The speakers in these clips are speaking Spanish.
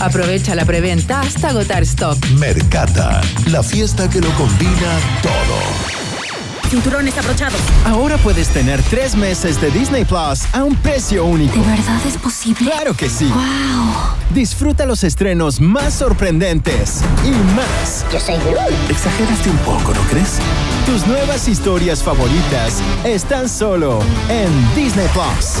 Aprovecha la preventa hasta agotar stock. Mercata, la fiesta que lo combina todo. Cinturones abrochados. Ahora puedes tener tres meses de Disney Plus a un precio único. ¿De verdad es posible? Claro que sí. ¡Wow! Disfruta los estrenos más sorprendentes y más. Yo soy Groot. Exageraste un poco, ¿no crees? Tus nuevas historias favoritas están solo en Disney Plus.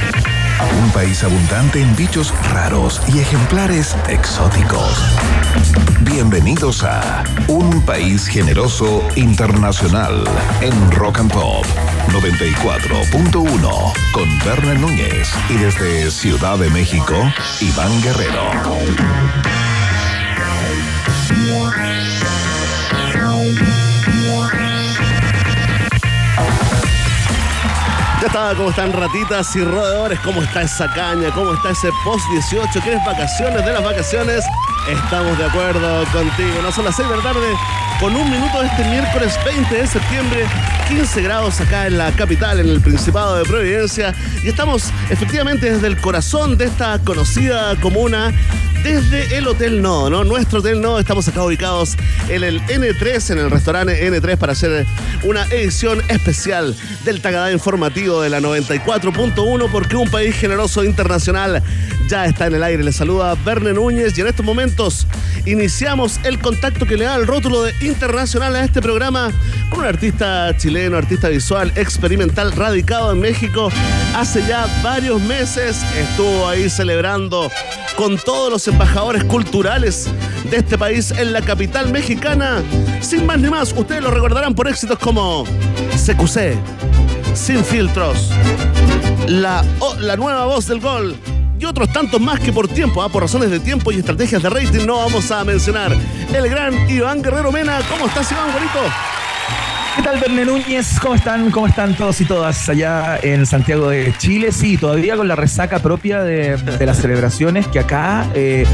Un país abundante en bichos raros y ejemplares exóticos. Bienvenidos a Un País Generoso Internacional en Rock and Pop 94.1 con Berna Núñez y desde Ciudad de México, Iván Guerrero. Ya está, ¿cómo están ratitas y roedores? ¿Cómo está esa caña? ¿Cómo está ese post 18? ¿Quieres vacaciones de las vacaciones? Estamos de acuerdo contigo. No son las 6 de la tarde, con un minuto de este miércoles 20 de septiembre, 15 grados acá en la capital, en el Principado de Providencia. Y estamos efectivamente desde el corazón de esta conocida comuna desde el Hotel Nodo, ¿no? Nuestro Hotel Nodo, estamos acá ubicados en el N3, en el restaurante N3, para hacer una edición especial del Tagadá Informativo de la 94.1, porque un país generoso internacional ya está en el aire. Le saluda Verne Núñez y en estos momentos iniciamos el contacto que le da el rótulo de internacional a este programa con un artista chileno, artista visual, experimental, radicado en México hace ya varios meses. Estuvo ahí celebrando con todos los embajadores culturales de este país en la capital mexicana. Sin más ni más, ustedes lo recordarán por éxitos como CQC, Sin Filtros, la, la nueva voz del gol y otros tantos más que por tiempo, ah, por razones de tiempo y estrategias de rating no vamos a mencionar. El gran Iván Guerrero Mena, ¿cómo estás Iván, bonito? ¿Qué tal, Verne Núñez? ¿Cómo están? ¿Cómo están todos y todas allá en Santiago de Chile? Sí, todavía con la resaca propia de, de las celebraciones que acá eh,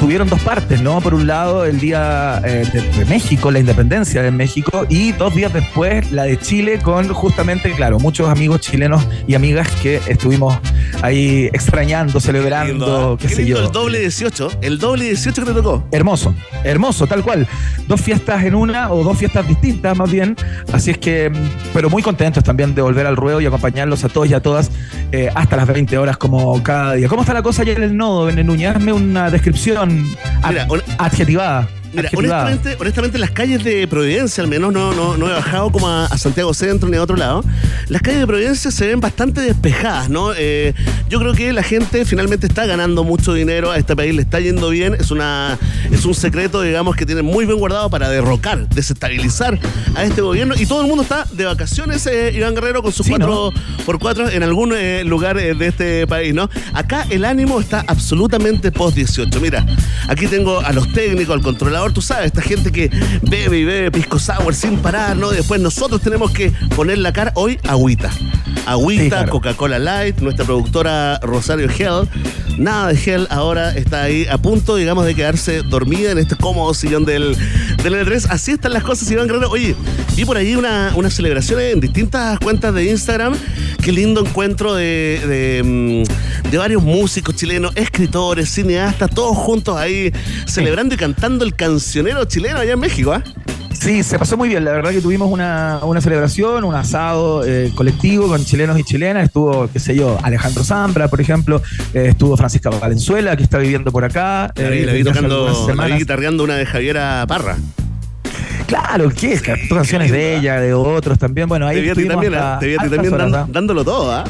tuvieron dos partes, ¿no? Por un lado, el Día eh, de, de México, la independencia de México, y dos días después, la de Chile, con justamente, claro, muchos amigos chilenos y amigas que estuvimos ahí extrañando, celebrando, Lindo, ¿ah? qué, sé lindo yo. El doble 18, el doble 18 que te tocó. Hermoso, hermoso, tal cual. Dos fiestas en una o dos fiestas distintas más bien. Así es que, pero muy contentos también de volver al ruedo y acompañarlos a todos y a todas eh, hasta las 20 horas como cada día. ¿Cómo está la cosa allá en el nodo, Bene Núñez? Hazme una descripción Mira, adjetivada. Mira, honestamente, honestamente, las calles de Providencia, al menos no, no, no he bajado como a, a Santiago Centro ni a otro lado, las calles de Providencia se ven bastante despejadas, ¿no? Eh, yo creo que la gente finalmente está ganando mucho dinero, a este país le está yendo bien, es, una, es un secreto, digamos, que tienen muy bien guardado para derrocar, desestabilizar a este gobierno y todo el mundo está de vacaciones, eh, Iván Guerrero, con sus Sí, cuatro por cuatro en algún eh, lugar eh, de este país, ¿no? Acá el ánimo está absolutamente post 18. Mira, aquí tengo a los técnicos, al controlador, tú sabes, esta gente que bebe y bebe pisco sour sin parar, ¿no? Y después nosotros tenemos que poner la cara hoy agüita. Agüita, Sí, claro. Coca-Cola Light, nuestra productora Rosario Hell. Nada de Hell ahora está ahí a punto, digamos, de quedarse dormida en este cómodo sillón del, del L3. Así están las cosas, Iván Guerrero. Oye, vi por ahí una, una celebración en distintas cuentas de Instagram. Qué lindo encuentro de, de, mm, de varios músicos chilenos, escritores, cineastas, todos juntos ahí celebrando y cantando el cancionero chileno allá en México, ¿ah? Sí, se pasó muy bien. La verdad que tuvimos una, una celebración, un asado eh, colectivo con chilenos y chilenas. Estuvo, qué sé yo, Alejandro Zambra, por ejemplo. Eh, estuvo Francisca Valenzuela, que está viviendo por acá. La vi, eh, la vi tocando, la vi guitarreando una de Javiera Parra. Claro, ¿qué? Sí, Canciones de ella, de otros también. Bueno, ahí Te vi también, hasta. Te vi a ti altas también horas, dan- dándolo todo, ¿ah?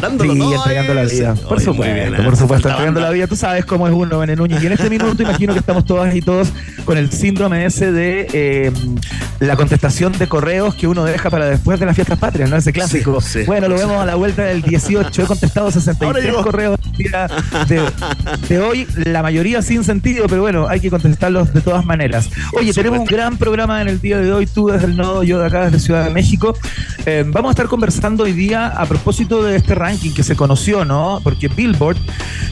Dándolo Sí, todo. entregando la vida. Por Oye, muy supuesto, bien, por supuesto, entregando la vida. Tú sabes cómo es uno, Bene Núñez. Y en este minuto imagino que estamos todas y todos con el síndrome ese de eh, la contestación de correos que uno deja para después de las fiestas patrias, ¿no? Ese clásico. Sí, sí. Bueno, lo vemos a la vuelta del 18. He contestado Ahora 63 llegó. correos día de, de hoy, la mayoría sin sentido, pero bueno, hay que contestarlos de todas maneras. Oye, tenemos un gran programa en el día de hoy, tú desde el nodo, yo de acá desde Ciudad de México. Eh, vamos a estar conversando hoy día a propósito de este ranking que se conoció, ¿no? Porque Billboard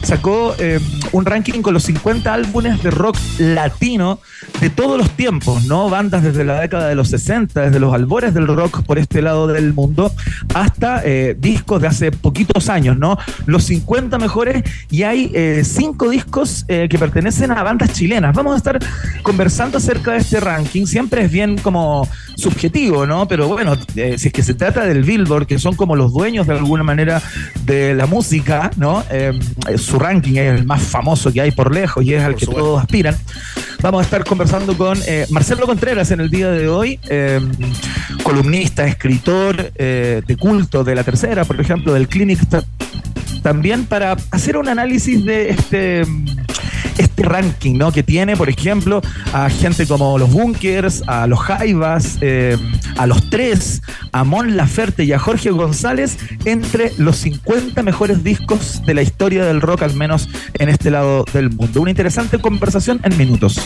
sacó eh, un ranking con los 50 álbumes de rock latino de todos los tiempos, ¿no? Bandas desde la década de los 60, desde los albores del rock por este lado del mundo, hasta eh, discos de hace poquitos años, ¿no? Los 50 mejores y hay eh, cinco discos eh, que pertenecen a bandas chilenas. Vamos a estar conversando acerca de este ranking. Siempre es bien como subjetivo, ¿no? Pero bueno, eh, si es que se trata del Billboard, que son como los dueños de alguna manera de la música, ¿no? Su ranking es el más famoso que hay por lejos y es al que todos aspiran. Vamos a estar conversando con eh, Marcelo Contreras en el día de hoy, eh, columnista, escritor eh, de culto de la tercera, por ejemplo, del Clinic ta- también para hacer un análisis de este este ranking ¿no? que tiene, por ejemplo, a gente como los Bunkers, a los Jaivas, eh, a los Tres, a Mon Laferte y a Jorge González entre los 50 mejores discos de la historia del rock, al menos en este lado del mundo. Una interesante conversación en minutos.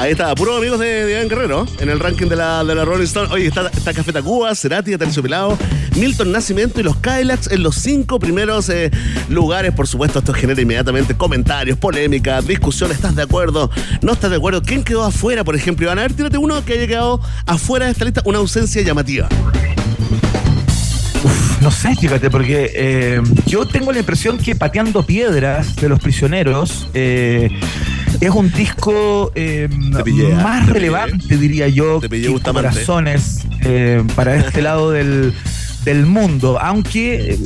Ahí está, puros amigos de, Iván Guerrero en el ranking de la, de la Rolling Stone. Oye, está, está Café Tacuba, Cerati, Terciopelado, Milton Nacimiento y los Kylax en los cinco primeros eh, lugares. Por supuesto, esto genera inmediatamente comentarios, polémicas, discusiones. ¿Estás de acuerdo? ¿No estás de acuerdo? ¿Quién quedó afuera, por ejemplo? Iván, a ver, tírate uno que haya quedado afuera de esta lista, una ausencia llamativa. Uf, no sé, fíjate, porque eh, yo tengo la impresión que Pateando Piedras de los Prisioneros eh, es un disco eh, más Te relevante, diría yo, que. Corazones eh, para este lado del, del mundo, aunque eh,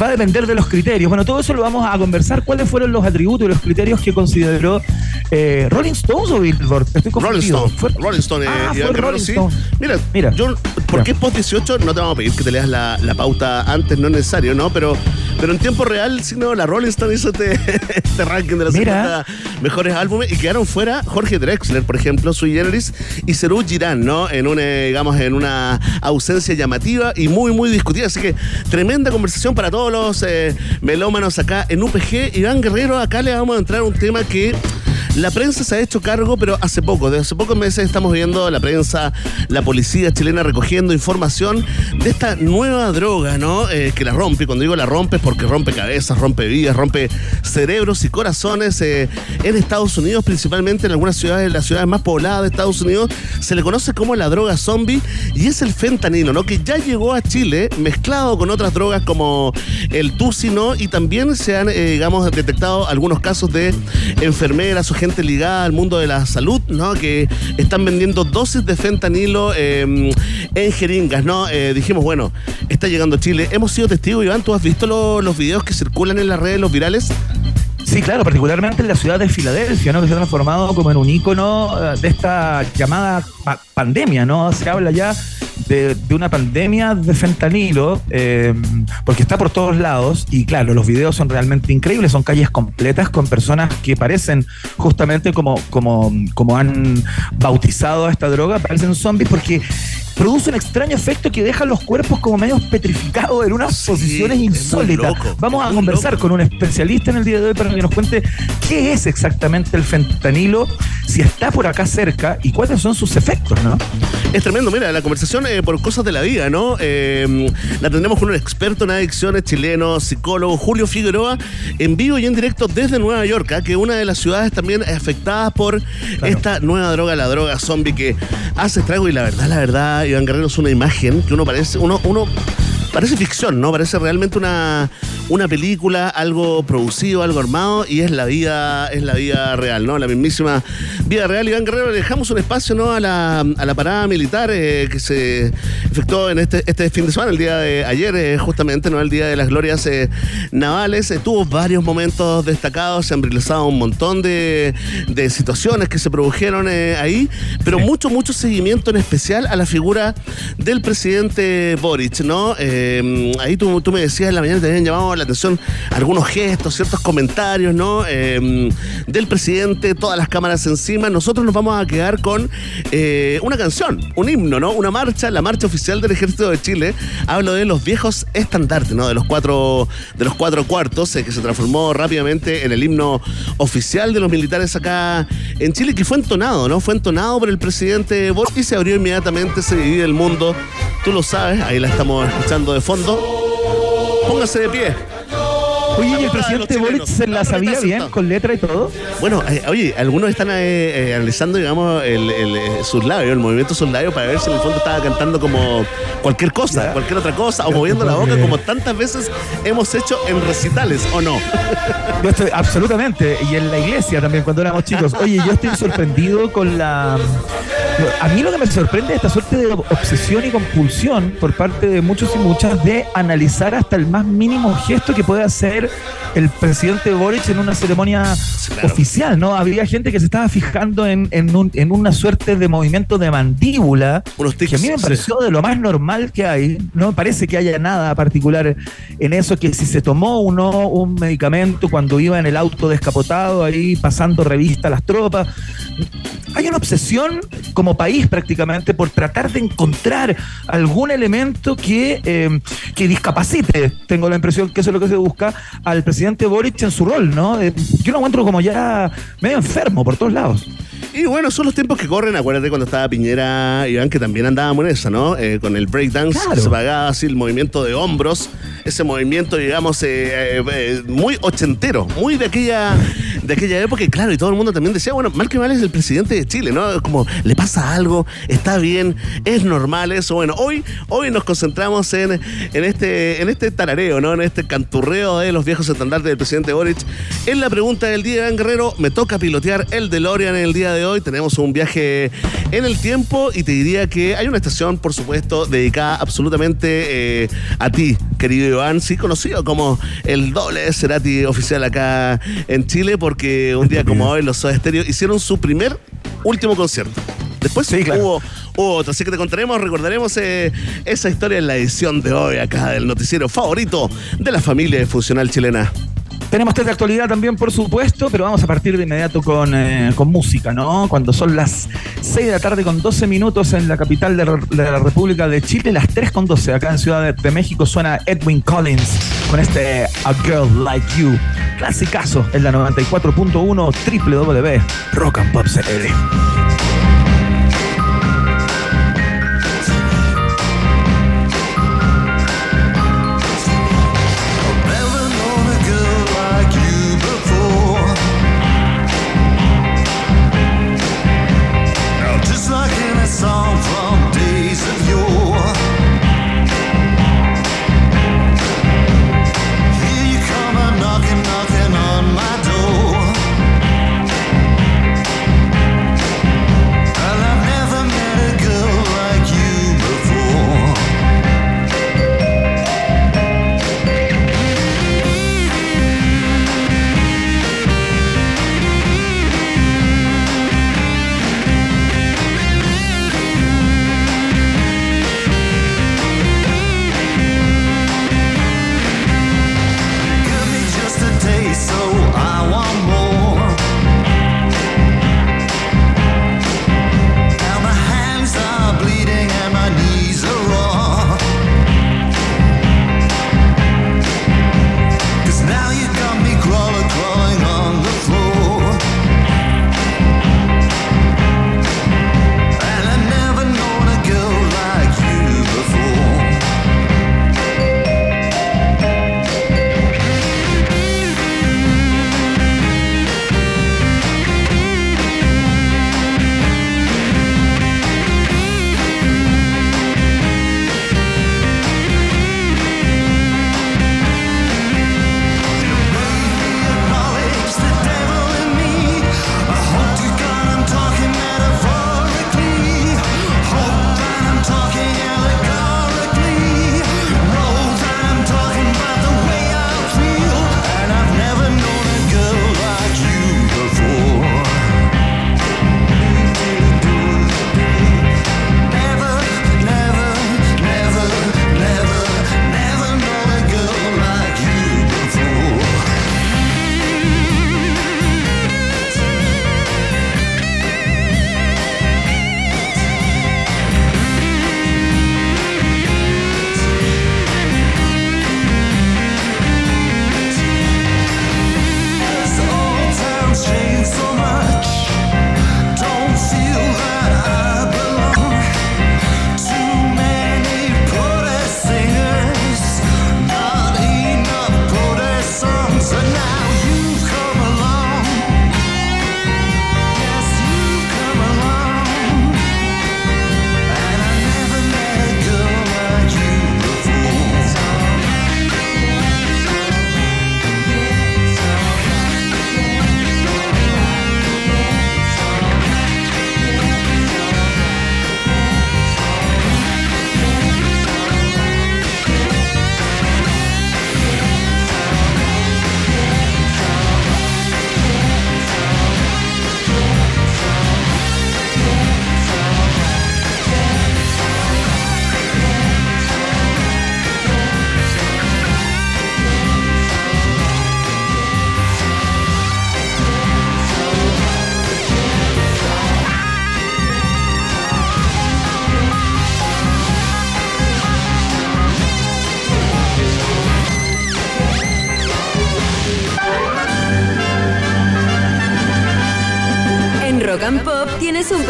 va a depender de los criterios. Bueno, todo eso lo vamos a conversar. ¿Cuáles fueron los atributos y los criterios que consideró eh, Rolling Stones o Billboard? Estoy Rolling. Stone. Fue- Rolling Stone, eh, Ah, fue Rolling sí. Stone. Mira, Mira. yo, ¿por qué post 18? No te vamos a pedir que te leas la, la pauta antes, no es necesario, ¿no? Pero, pero en tiempo real, sí, no, la Rolling Stone hizo este, este ranking de los Mira. 50 mejores álbumes y quedaron fuera Jorge Drexler, por ejemplo, Sui Generis y Serú Girán, ¿no? En una, digamos, en una ausencia llamativa y muy, muy discutida. Así que tremenda conversación para todos los eh, melómanos acá en UPG. Iván Guerrero, acá le vamos a entrar a un tema que la prensa se ha hecho cargo, pero hace poco, desde hace pocos meses estamos viendo la prensa, la policía chilena recogiendo información de esta nueva droga, ¿no? Eh, que la rompe. Cuando digo la rompe es porque rompe cabezas, rompe vidas, rompe cerebros y corazones. eh, en Estados Unidos, principalmente en algunas ciudades, las ciudades más pobladas de Estados Unidos, se le conoce como la droga zombie y es el fentanilo, ¿no? Que ya llegó a Chile mezclado con otras drogas como el tusi, ¿no? Y también se han, eh, digamos, detectado algunos casos de enfermeras o gente ligada al mundo de la salud, ¿no? Que están vendiendo dosis de fentanilo eh, en jeringas, ¿no? Eh, dijimos, bueno, está llegando a Chile. Hemos sido testigos, Iván, ¿tú has visto lo- los videos que circulan en las redes, los virales? Sí, claro, particularmente en la ciudad de Filadelfia, ¿no? Que se ha transformado como en un ícono eh, de esta llamada pa- pandemia, ¿no? Se habla ya de, de una pandemia de fentanilo, eh, porque está por todos lados, y claro, los videos son realmente increíbles, son calles completas con personas que parecen justamente como, como, como han bautizado a esta droga, parecen zombies, porque produce un extraño efecto que deja los cuerpos como medio petrificados en unas Sí, posiciones insólitas. loco, Vamos a conversar loco. con un especialista en el día de hoy para que nos cuente qué es exactamente el fentanilo, si está por acá cerca y cuáles son sus efectos, ¿no? Es tremendo, mira, la conversación eh, por cosas de la vida, ¿no? Eh, la tendremos con un experto en adicciones chileno, psicólogo, Julio Figueroa, en vivo y en directo desde Nueva York, ¿ah? que es una de las ciudades también afectadas por esta nueva droga, la droga zombie, que hace estrago y la verdad, la verdad, Iván Guerrero es una imagen que uno parece, uno, uno parece ficción, ¿no? Parece realmente una, una película, algo producido, algo armado, y es la vida, es la vida real, ¿no? La mismísima vida real. Iván Guerrero, le dejamos un espacio, ¿no? A la, a la parada militar eh, que se efectuó en este, este fin de semana, el día de ayer, eh, justamente, ¿no? El día de las glorias eh, navales. Tuvo varios momentos destacados, se han realizado un montón de, de situaciones que se produjeron ahí, pero mucho, mucho seguimiento en especial a la figura del presidente Boric, ¿no? Eh, ahí tú, me decías en la mañana te habían llamado la atención algunos gestos, ciertos comentarios, ¿no? Eh, del presidente, todas las cámaras encima. Nosotros nos vamos a quedar con eh, una canción, un himno, ¿no? Una marcha, la marcha oficial del Ejército de Chile. Hablo de los viejos estandartes, ¿no? De los cuatro, de los cuatro cuartos, eh, que se transformó rápidamente en el himno oficial de los militares acá en Chile, que fue entonado, ¿no? Fue entonado por el presidente Boris y se abrió inmediatamente, se divide el mundo. Tú lo sabes, ahí la estamos escuchando de fondo. Póngase de pie. Oye, ¿y el presidente. Boric se la sabía bien, aceptado. con letra y todo? Bueno, eh, oye, algunos están eh, eh, analizando, digamos, el, el, eh, sus labios, el movimiento de sus labios para ver si en el fondo estaba cantando como cualquier cosa, Ya. cualquier otra cosa, o moviendo la boca como tantas veces hemos hecho en recitales, ¿o no? Yo estoy, absolutamente. Y en la iglesia también, cuando éramos chicos. Oye, yo estoy sorprendido con la. A mí lo que me sorprende es esta suerte de obsesión y compulsión por parte de muchos y muchas de analizar hasta el más mínimo gesto que puede hacer el presidente Boric en una ceremonia claro. oficial, ¿no? Había gente que se estaba fijando en, en, un- en una suerte de movimiento de mandíbula que a mí me pareció de lo más normal que hay. No me parece que haya nada particular en eso, que si se tomó o no un medicamento cuando iba en el auto descapotado, ahí pasando revista a las tropas. Hay una obsesión como país prácticamente por tratar de encontrar algún elemento que, eh, que discapacite, tengo la impresión que eso es lo que se busca, al presidente Boric en su rol, ¿no? Eh, yo lo encuentro como ya medio enfermo por todos lados. Y bueno, son los tiempos que corren. Acuérdate cuando estaba Piñera, Iván, que también andábamos en esa, ¿no? Eh, con el breakdance, Claro. se pagaba así el movimiento de hombros, ese movimiento, digamos, eh, eh, eh, muy ochentero, muy de aquella, de aquella época. Claro, y todo el mundo también decía, bueno, mal que mal es el presidente de Chile, ¿no? Como le pasa algo, está bien, es normal eso. Bueno, hoy, hoy nos concentramos en, en, este, en este tarareo, ¿no? En este canturreo de los viejos estandartes del presidente Boric. En la pregunta del día, Iván Guerrero, me toca pilotear el DeLorean en el día de hoy. Tenemos un viaje en el tiempo y te diría que hay una estación, por supuesto, dedicada absolutamente eh, a ti, querido Iván, sí conocido como el doble de Cerati oficial acá en Chile, porque un día como hoy los Soda Stereo hicieron su primer último concierto. Después Sí, claro. hubo, hubo otro, así que te contaremos, recordaremos eh, esa historia en la edición de hoy acá del noticiero favorito de la familia funcional chilena. Tenemos test de actualidad también, por supuesto, pero vamos a partir de inmediato con, eh, con música, ¿no? Cuando son las 6 de la tarde con 12 minutos en la capital de, la- República de Chile, las 3 con 12 acá en Ciudad de, de México suena Edwin Collins con este A Girl Like You. Clasicazo en la 94.1 www Rock and Pop CL.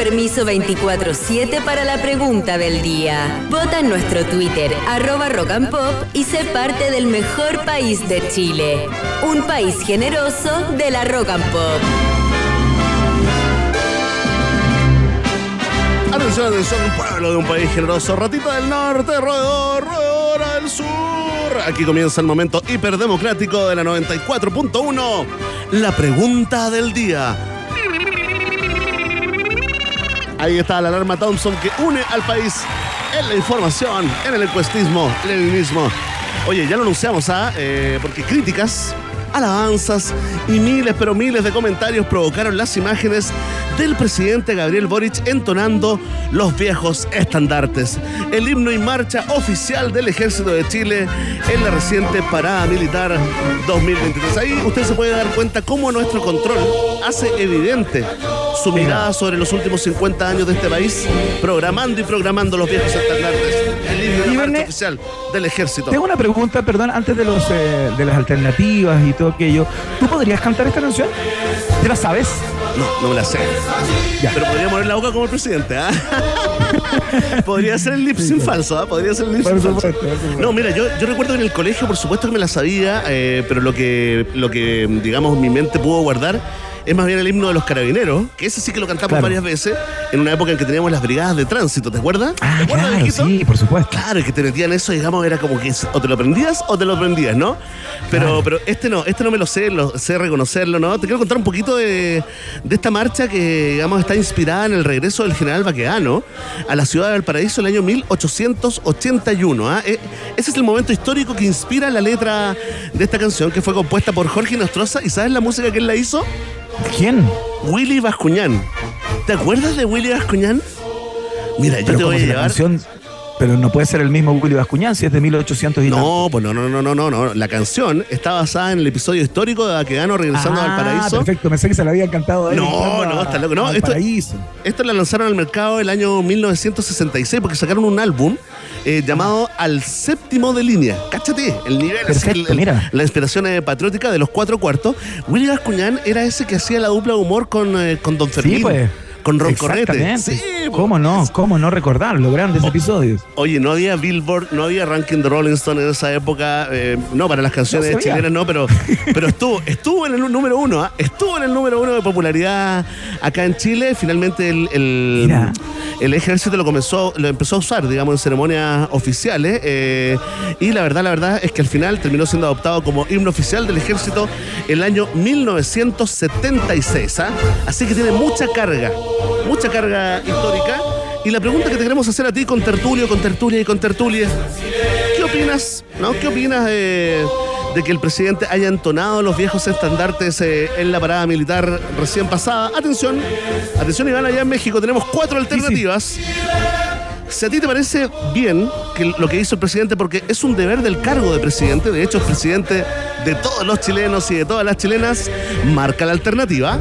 Permiso 24-7 para la pregunta del día. Vota en nuestro Twitter, arroba rock and pop, y sé parte del mejor país de Chile. Un país generoso de la rock and pop. Atención, atención, pueblo de un país generoso, ratita del norte, roedor, roedora del sur. Aquí comienza el momento hiperdemocrático de la 94.1. La pregunta del día. Ahí está la alarma Thompson que une al país en la información, en el encuestismo, en el mismo. Oye, ya lo anunciamos, ¿ah? Eh, porque críticas, alabanzas y miles, pero miles de comentarios provocaron las imágenes del presidente Gabriel Boric entonando los viejos estandartes. El himno y marcha oficial del Ejército de Chile en la reciente parada militar 2023. Ahí usted se puede dar cuenta cómo nuestro control hace evidente su mirada sobre los últimos 50 años de este país, programando y programando los viejos estandartes. El marcha Verne, oficial del Ejército. Tengo una pregunta, perdón, antes de los eh, de las alternativas y todo aquello. ¿Tú podrías cantar esta canción? ¿Te la sabes? No, no me la sé. Ya. Pero podría mover la boca como el presidente, ¿ah? podría ser el lip sync falso, ¿ah? Podría ser el lip sync falso. No, mira, yo, yo recuerdo que en el colegio, por supuesto que me la sabía, eh, pero lo que, lo que, digamos, mi mente pudo guardar es más bien el himno de los carabineros, que ese sí que lo cantamos Claro. varias veces, en una época en que teníamos las brigadas de tránsito, ¿te acuerdas? Ah, ¿Te acuerdas, claro, sí, por supuesto. Claro, que te metían eso, digamos, era como que o te lo aprendías o te lo aprendías, ¿no? Pero, Claro. pero este no, este no me lo sé, lo sé reconocerlo, ¿no? Te quiero contar un poquito de, de esta marcha que, digamos, está inspirada en el regreso del general Baqueano a la ciudad de Valparaíso el año 1881. ¿ah? Eh, Ese es el momento histórico que inspira la letra de esta canción que fue compuesta por Jorge Nostroza. ¿Y sabes la música que él la hizo? ¿Quién? Willy Bascuñán. ¿Te acuerdas de Willy Bascuñán? Mira, yo te voy a llevar. canción- pero no puede ser el mismo Willy Bascuñán si es de 1800 y. No, pues no, no, no, no, no, no. La canción está basada en el episodio histórico de Baquedano regresando a Ah, Valparaíso. perfecto, pensé que se la habían cantado. No, no, está loco. No, esto-. Esto la lanzaron al mercado el año 1966 porque sacaron un álbum eh, llamado Al Séptimo de Línea. Cáchate, el nivel, Perfecto, el- el- mira. la inspiración eh, patriótica de los cuatro cuartos. Willy Gascuñán era ese que hacía la dupla de humor con, eh, con Don Fermín. Sí, pues. Con Ron Correte. Sí. ¿Cómo no? ¿Cómo no recordarlo? Grandes episodios. Oye, no había Billboard, no había ranking de Rolling Stone en esa época. eh, no, para las canciones No chilenas no, pero, pero estuvo, estuvo en el número uno, ¿ah? estuvo en el número uno de popularidad acá en Chile. Finalmente el, el ejército lo comenzó, lo empezó a usar, digamos, en ceremonias oficiales. eh, y la verdad, la verdad es que al final terminó siendo adoptado como himno oficial del ejército el año 1976. ¿ah? Así que tiene mucha carga, mucha carga histórica. Y la pregunta que te queremos hacer a ti con tertulio, con tertulia y con tertulia, ¿qué opinas? ¿No? ¿Qué opinas de, de que el presidente haya entonado los viejos estandartes eh, en la parada militar recién pasada? Atención, atención Iván, allá en México tenemos cuatro alternativas. Si a ti te parece bien que lo que hizo el presidente, porque es un deber del cargo de presidente, de hecho es presidente de todos los chilenos y de todas las chilenas, marca la alternativa.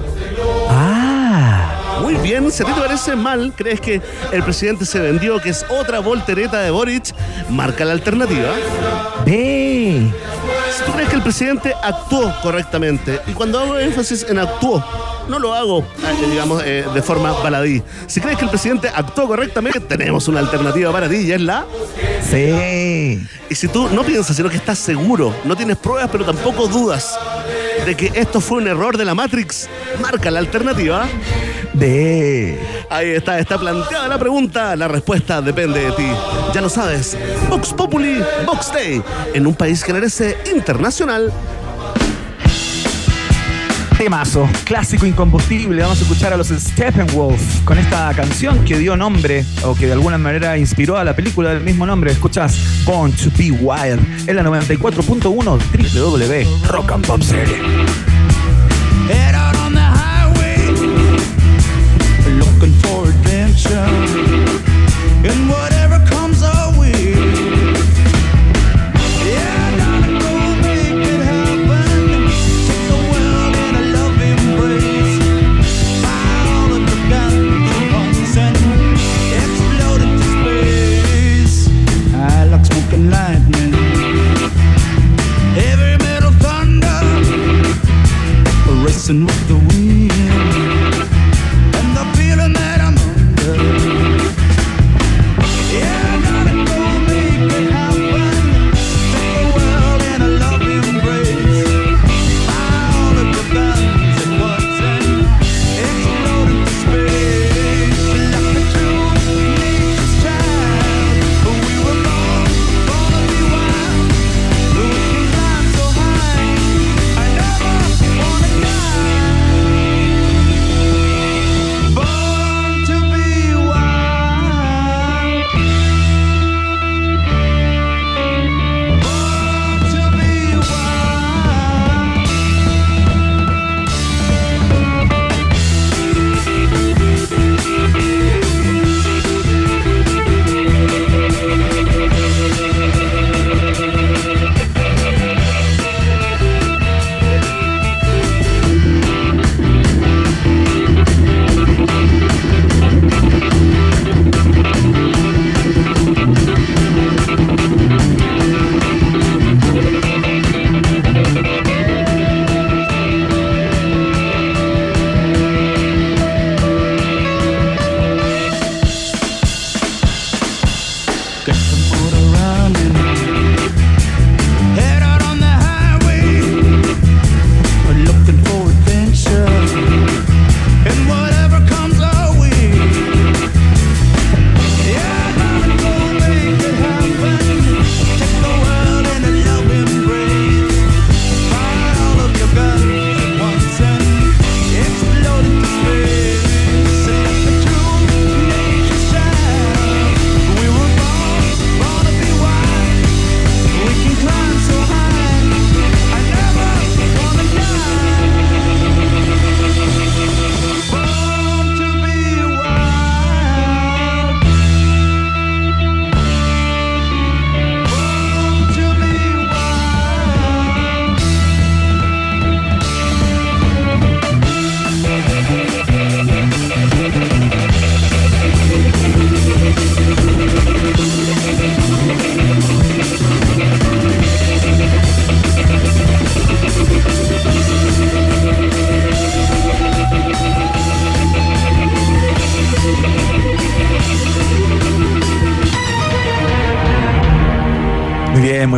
Ah, Muy bien, si a ti te parece mal, crees que el presidente se vendió, que es otra voltereta de Boric, marca la alternativa. ve. Si tú crees que el presidente actuó correctamente, y cuando hago énfasis en actuó, no lo hago, eh, digamos, eh, de forma baladí. Si crees que el presidente actuó correctamente, tenemos una alternativa para ti y es la... Sí. Y si tú no piensas, sino que estás seguro, no tienes pruebas, pero tampoco dudas de que esto fue un error de la Matrix, marca la alternativa. De. Ahí está, está planteada la pregunta. La respuesta depende de ti. Ya lo sabes. Vox Populi, Vox Day. En un país que merece internacional. Temazo, clásico incombustible. Vamos a escuchar a los Steppenwolf con esta canción que dio nombre o que de alguna manera inspiró a la película del mismo nombre. Escuchas Born to Be Wild en la 94.1 www Rock and Pop Series.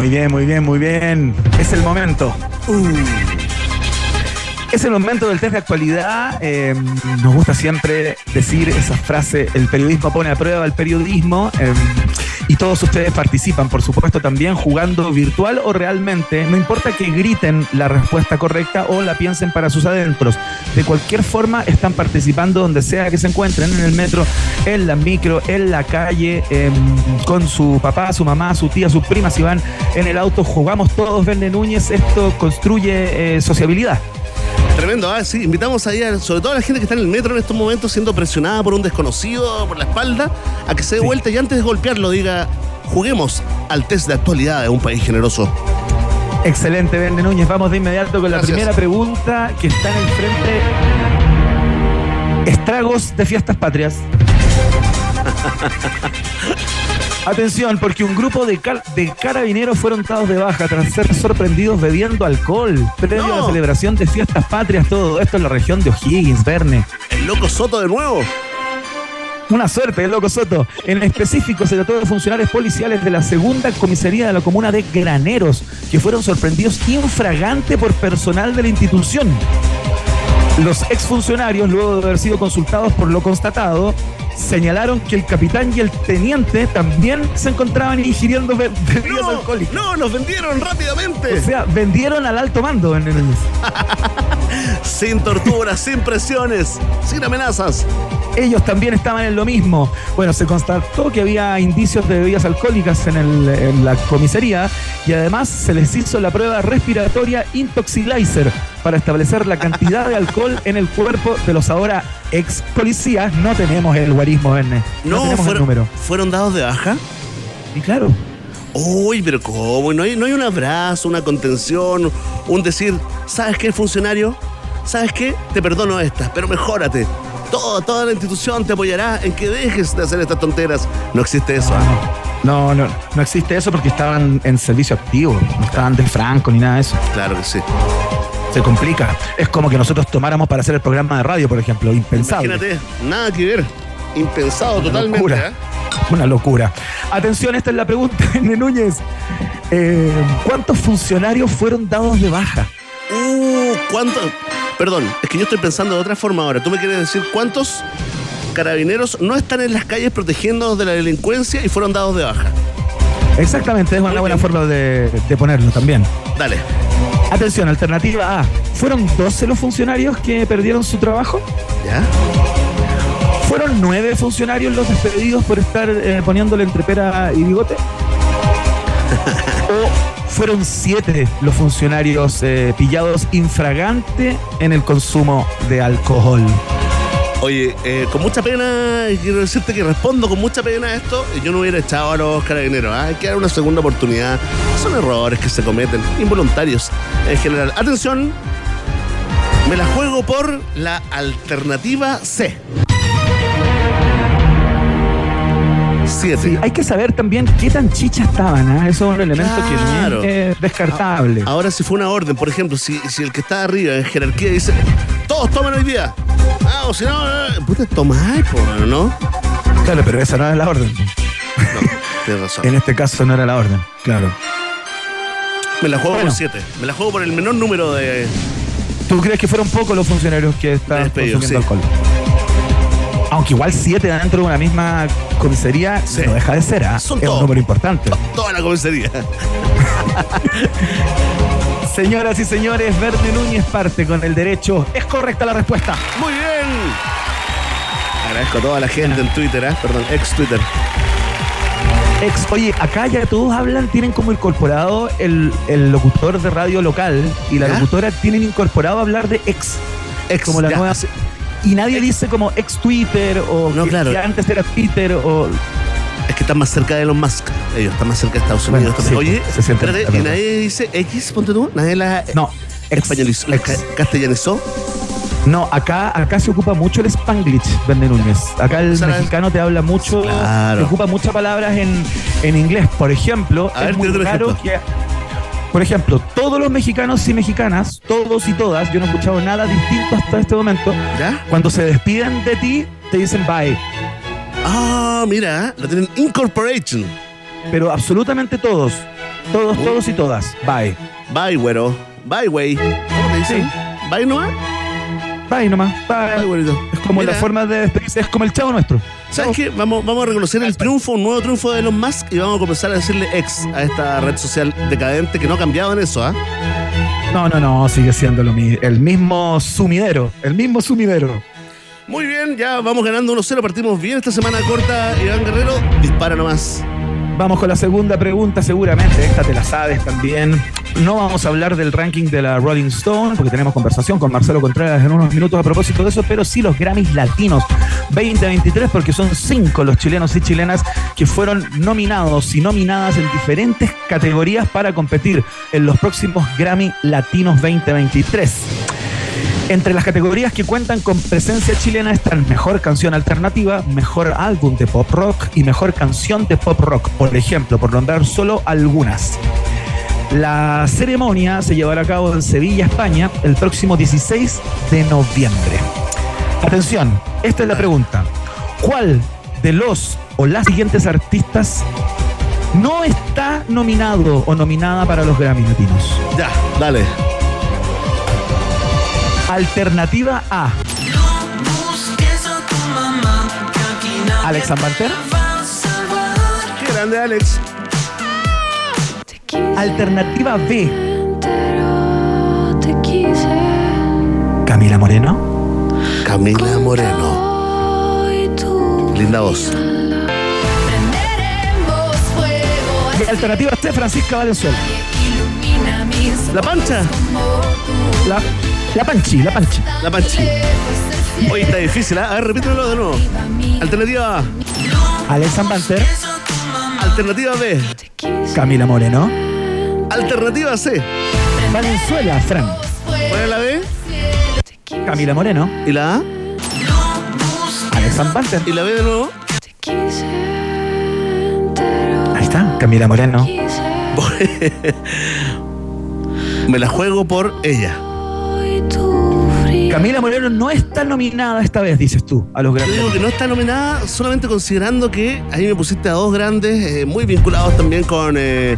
Muy bien, muy bien, muy bien. Es el momento. Es el momento del test de actualidad. Eh, nos gusta siempre decir esa frase, el periodismo pone a prueba el periodismo. eh, y todos ustedes participan, por supuesto, también jugando virtual o realmente. No importa que griten la respuesta correcta o la piensen para sus adentros. De cualquier forma, están participando donde sea que se encuentren, en el metro, en la micro, en la calle, eh, con su papá, su mamá, su tía, sus primas. Si van en el auto, jugamos todos, Verne Núñez. Esto construye eh, sociabilidad. Tremendo, ah, sí. Invitamos ahí, a- sobre todo a la gente que está en el metro en estos momentos siendo presionada por un desconocido, por la espalda, a que se dé Sí. vuelta y antes de golpearlo diga, juguemos al test de actualidad de un país generoso. Excelente, Verne Núñez. Vamos de inmediato con la primera pregunta que está en el frente. Estragos de fiestas patrias. Atención, porque un grupo de, car- de carabineros fueron dados de baja tras ser sorprendidos bebiendo alcohol previo a la celebración de fiestas patrias. Todo esto en la región de O'Higgins, Verne. El loco Soto de nuevo. Una suerte, el loco Soto. En específico, se trató de funcionarios policiales de la segunda comisaría de la comuna de Graneros, que fueron sorprendidos infragante por personal de la institución. Los exfuncionarios, luego de haber sido consultados por lo constatado, señalaron que el capitán y el teniente también se encontraban ingiriendo be- bebidas No, alcohólicas. no, nos vendieron rápidamente. O sea, vendieron al alto mando. En el- Sin torturas, sin presiones, sin amenazas. ellos también estaban en lo mismo. Bueno, se constató que había indicios de bebidas alcohólicas en, el- en la comisaría y además se les hizo la prueba respiratoria Intoxilizer para establecer la cantidad de alcohol en el cuerpo de los ahora ex policías. No tenemos el guarismo, Verne. No, No, tenemos el fueron, número. fueron dados de baja. Y claro, Uy, pero ¿cómo? ¿No hay, no hay un abrazo, una contención, un decir, ¿sabes qué, funcionario? ¿Sabes qué? Te perdono estas, pero mejórate. Todo, toda la institución te apoyará en que dejes de hacer estas tonteras. No existe eso. no, no, no existe eso porque estaban en servicio activo, no estaban del franco ni nada de eso. Claro que sí. Se complica. Es como que nosotros tomáramos para hacer el programa de radio, por ejemplo, impensable. Imagínate, nada que ver. Impensado Una totalmente. locura. ¿eh? Una locura. Atención, esta es la pregunta, N. Núñez. Eh, ¿Cuántos funcionarios fueron dados de baja? Uh, ¿cuánto? Perdón, es que yo estoy pensando de otra forma ahora. ¿Tú me quieres decir cuántos carabineros no están en las calles protegiéndonos de la delincuencia y fueron dados de baja? Exactamente, es una buena forma de, de ponerlo también. Dale. Atención, alternativa A. ¿Fueron 12 los funcionarios que perdieron su trabajo? ¿Ya? ¿Fueron 9 funcionarios los despedidos por estar eh, poniéndole entre pera y bigote? ¿O fueron 7 los funcionarios eh, pillados infragante en el consumo de alcohol? Oye, eh, con mucha pena, quiero decirte que respondo con mucha pena a esto. Yo no hubiera echado a los carabineros. ¿ah? Hay que dar una segunda oportunidad. Son errores que se cometen, involuntarios en general. Atención, me la juego por la alternativa C. Siete. Sí, hay que saber también qué tan chicha estaban, ¿ah? Eso es un elemento Claro. que es descartable. Ahora, si fue una orden, por ejemplo, si, si el que está arriba en jerarquía dice, todos tomen hoy día. Ah, o si no, eh, puta, tomáis, po, ¿no? Claro, pero esa no era la orden. No, tienes razón. En este caso no era la orden, claro. Me la juego Bueno. por 7. Me la juego por el menor número de. ¿Tú crees que fueron pocos los funcionarios que estaban Despedidos, consumiendo sí. alcohol? Aunque igual siete dentro de una misma comisaría Sí. no deja de ser, ¿ah? Son es todos. un número importante. Toda la comisaría. Señoras y señores, Verne Núñez parte con el derecho. Es correcta la respuesta. Muy bien. Agradezco a toda la gente en Twitter, ¿eh? Perdón, ex Twitter. Ex, oye, acá ya todos hablan, tienen como incorporado el, el locutor de radio local y la ¿Ya? locutora tienen incorporado hablar de ex. Ex, como la ya, nueva. Y nadie dice como ex Twitter o No, que, claro. que antes era Twitter o. Es que están más cerca de Elon Musk. Ellos están más cerca de Estados Bueno, Unidos. sí, Oye, se siente espérate, la ¿y nadie dice X, ponte tú? ¿Nadie la No, ex- españolizó, ca- castellanizó? No, acá, acá se ocupa mucho el Spanglish, Verne Núñez. Acá el mexicano te habla mucho, Claro. te ocupa muchas palabras en, en inglés. Por ejemplo, A ver, es muy tírate un raro ejemplo. que. Por ejemplo, todos los mexicanos y mexicanas, todos y todas, yo no he escuchado nada distinto hasta este momento. ¿Ya? Cuando se despiden de ti, te dicen bye. Ah, mira, la tienen Incorporation. pero absolutamente todos. Todos, todos y todas. Bye. Bye, güero. Bye, güey. ¿Cómo te dicen? Bye, nomás. Bye nomás. Bye, Bye. güerito. Es como Mira, la forma de despedirse, es como el chavo nuestro. ¿Sabes qué? Vamos, vamos a reconocer el triunfo, un nuevo triunfo de Elon Musk y vamos a comenzar a decirle ex a esta red social decadente que no ha cambiado en eso, ¿ah? No, no, no, sigue siendo lo el mismo sumidero, el mismo sumidero. Muy bien, ya vamos ganando 1-0, partimos bien esta semana corta. Iván Guerrero, dispara nomás. Vamos con la segunda pregunta, seguramente. Esta te la sabes también. No vamos a hablar del ranking de la Rolling Stone, porque tenemos conversación con Marcelo Contreras en unos minutos a propósito de eso, pero sí los Grammys Latinos 2023, porque son cinco los chilenos y chilenas que fueron nominados y nominadas en diferentes categorías para competir en los próximos Grammy Latinos 2023. Entre las categorías que cuentan con presencia chilena están Mejor Canción Alternativa, Mejor Álbum de Pop Rock y Mejor Canción de Pop Rock, por ejemplo, por nombrar solo algunas. La ceremonia se llevará a cabo en Sevilla, España, el próximo 16 de noviembre. Atención, esta es la pregunta. ¿Cuál de los o las siguientes artistas no está nominado o nominada para los Grammy Latinos? Ya, dale. Alternativa A. Alex Ambanter. Qué grande, Alex. Alternativa B. Camila Moreno. Camila Moreno. Linda voz. Y alternativa C. Francisca Valenzuela. La pancha. La, la Panchi, la Panchi. La pancha. Hoy está difícil, ¿ah? A ver, repítemelo de nuevo. Alternativa A. Alex Ambanter. Alternativa B. Camila Moreno. Alternativa C. Valenzuela, Fran. ¿Cuál es la B? Camila Moreno. ¿Y la A? Alex Ambanter. ¿Y la B de nuevo? Ahí está, Camila Moreno. Me la juego por ella. Camila Moreno no está nominada esta vez, dices tú, a los Yo Grammy. digo que no está nominada solamente considerando que ahí me pusiste a dos grandes, eh, muy vinculados también con. eh,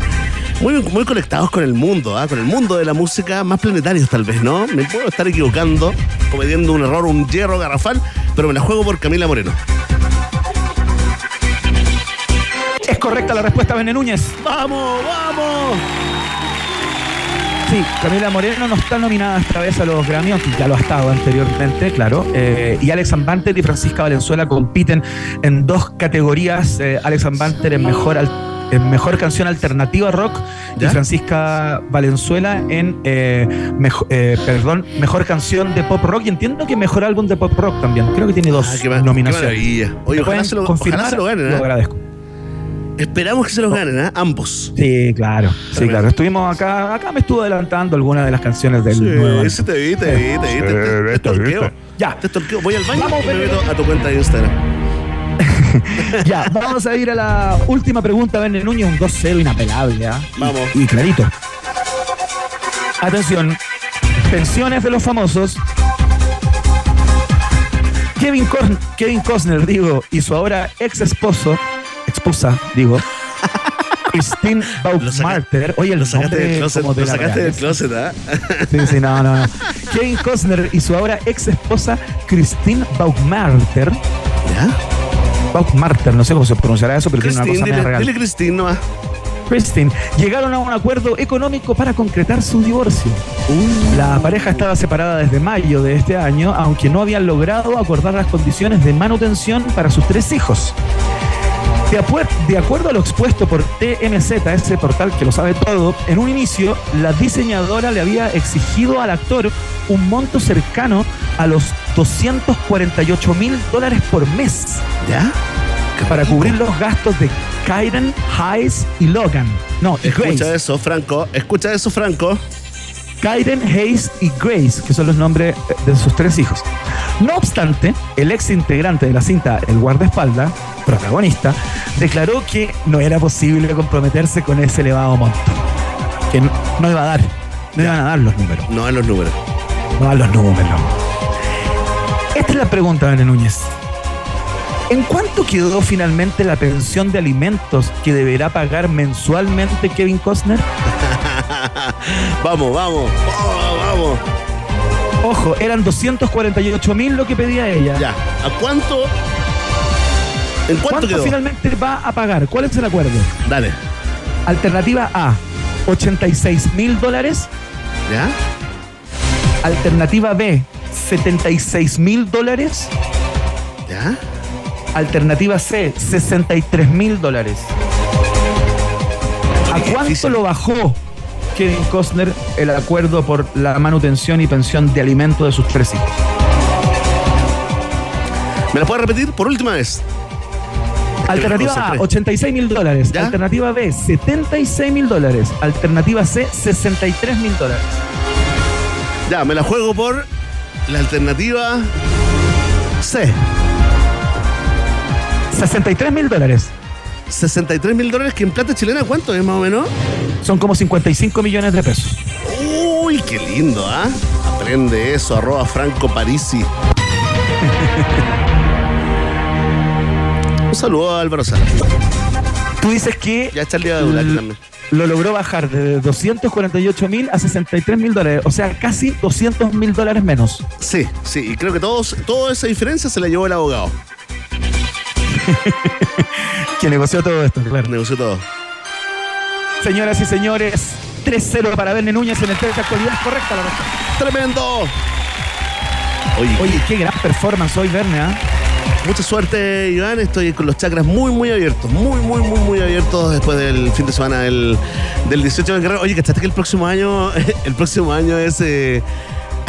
muy, muy conectados con el mundo, ¿ah? con el mundo de la música, más planetarios tal vez, ¿no? Me puedo estar equivocando, cometiendo un error, un hierro garrafal, pero me la juego por Camila Moreno. Es correcta la respuesta, Bene Núñez. ¡Vamos, vamos! Sí, Camila Moreno no está nominada esta vez a los Grammy, aunque ya lo ha estado anteriormente, claro. Eh, y Alex Ambanter y Francisca Valenzuela compiten en dos categorías. Eh, Alex Ambanter en mejor, en mejor canción alternativa rock ¿Ya? y Francisca Valenzuela en eh, mejo- eh, perdón, mejor canción de pop rock. Y entiendo que mejor álbum de pop rock también. Creo que tiene dos Ah, qué qué nominaciones. maravilla. Oye, ¿Me ojalá se, lo, confirmar? ojalá se lo ganen, Lo agradezco. Esperamos que se los ganen, ¿ah? Ambos. Sí, claro. Sí, Tremendo. claro. Estuvimos acá, acá me estuvo adelantando algunas de las canciones del nuevo álbum. Sí, sí, te vi, te vi, te vi. Te, te, te stalkeo. Ya. Te stalkeo. Voy al baño Vamos, y me meto a tu cuenta de Instagram. Ya, vamos a ir a la última pregunta, Verne Núñez, un 2-0 inapelable. Y- Vamos. Y, clarito. Atención, pensiones de los famosos. Kevin, Cos- Kevin Costner, digo, y su ahora ex esposo, esposa, digo, Christine Baumgartner. Oye, el Lo sacaste del closet, como de lo sacaste del closet, ¿ah? Sí, sí, no, no, no. Kevin Costner y su ahora ex esposa Christine Baumgartner. ¿Ya? Baumgartner, no sé cómo se pronunciará eso, pero tiene una cosa dile, real. dile Cristín nomás. Christine llegaron a un acuerdo económico para concretar su divorcio. La pareja estaba separada desde mayo de este año, aunque no habían logrado acordar las condiciones de manutención para sus tres hijos. De, acuerdo a lo expuesto por TMZ, ese portal que lo sabe todo, en un inicio la diseñadora le había exigido al actor un monto cercano a los 248 mil dólares por mes ¿Ya? Para cubrir los gastos de Kyron, Hayes y Logan. No, y Escucha Grace. eso, Franco. Escucha eso, Franco. Kyron, Hayes y Grace, que son los nombres de sus tres hijos. No obstante, el ex integrante de la cinta, el guardaespaldas, protagonista, declaró que no era posible comprometerse con ese elevado monto. Que no, no iba a dar. No iban a dar los números. No en los números. No dan los números. Esta es la pregunta, Daniel Núñez. ¿En cuánto quedó finalmente la pensión de alimentos que deberá pagar mensualmente Kevin Costner? Vamos, vamos, vamos, vamos. Ojo, eran 248 mil lo que pedía ella. Ya, ¿a cuánto? ¿En cuánto, ¿Cuánto quedó? finalmente va a pagar? ¿Cuál es el acuerdo? Dale. Alternativa A, 86 mil dólares. ¿Ya? Alternativa B, 76 mil dólares. ¿Ya? Alternativa C, 63 mil dólares. ¿A cuánto lo bajó Kevin Costner el acuerdo por la manutención y pensión de alimento de sus tres hijos? ¿Me la puedes repetir por última vez? Alternativa A, concentré. 86 mil dólares. ¿Ya? Alternativa B, 76 mil dólares. Alternativa C, 63 mil dólares. Ya, me la juego por la alternativa C. 63 mil dólares. 63 mil dólares, que en plata chilena, ¿cuánto es más o menos? Son como 55 millones de pesos. Uy, qué lindo, ¿ah? Aprende eso, arroba Franco Parisi. Un saludo a Álvaro Sala. Tú dices que Ya está el día de Dulac también. lo logró bajar de 248 mil a 63 mil dólares. O sea, casi 200 mil dólares menos. Sí, sí, y creo que todos, toda esa diferencia se la llevó el abogado. Que negoció todo esto, claro. Negoció todo. Señoras y señores, 3-0 para Verne Núñez en el test de actualidad. Correcta la respuesta. ¡Tremendo! Oye, Oye, qué gran performance hoy, Verne, ¿ah? mucha suerte, Iván. Estoy con los chakras muy, muy abiertos. Muy, muy, muy, muy abiertos después del fin de semana del, del 18 de Guerrero. Oye, ¿cachaste que el próximo año, el próximo año es... eh,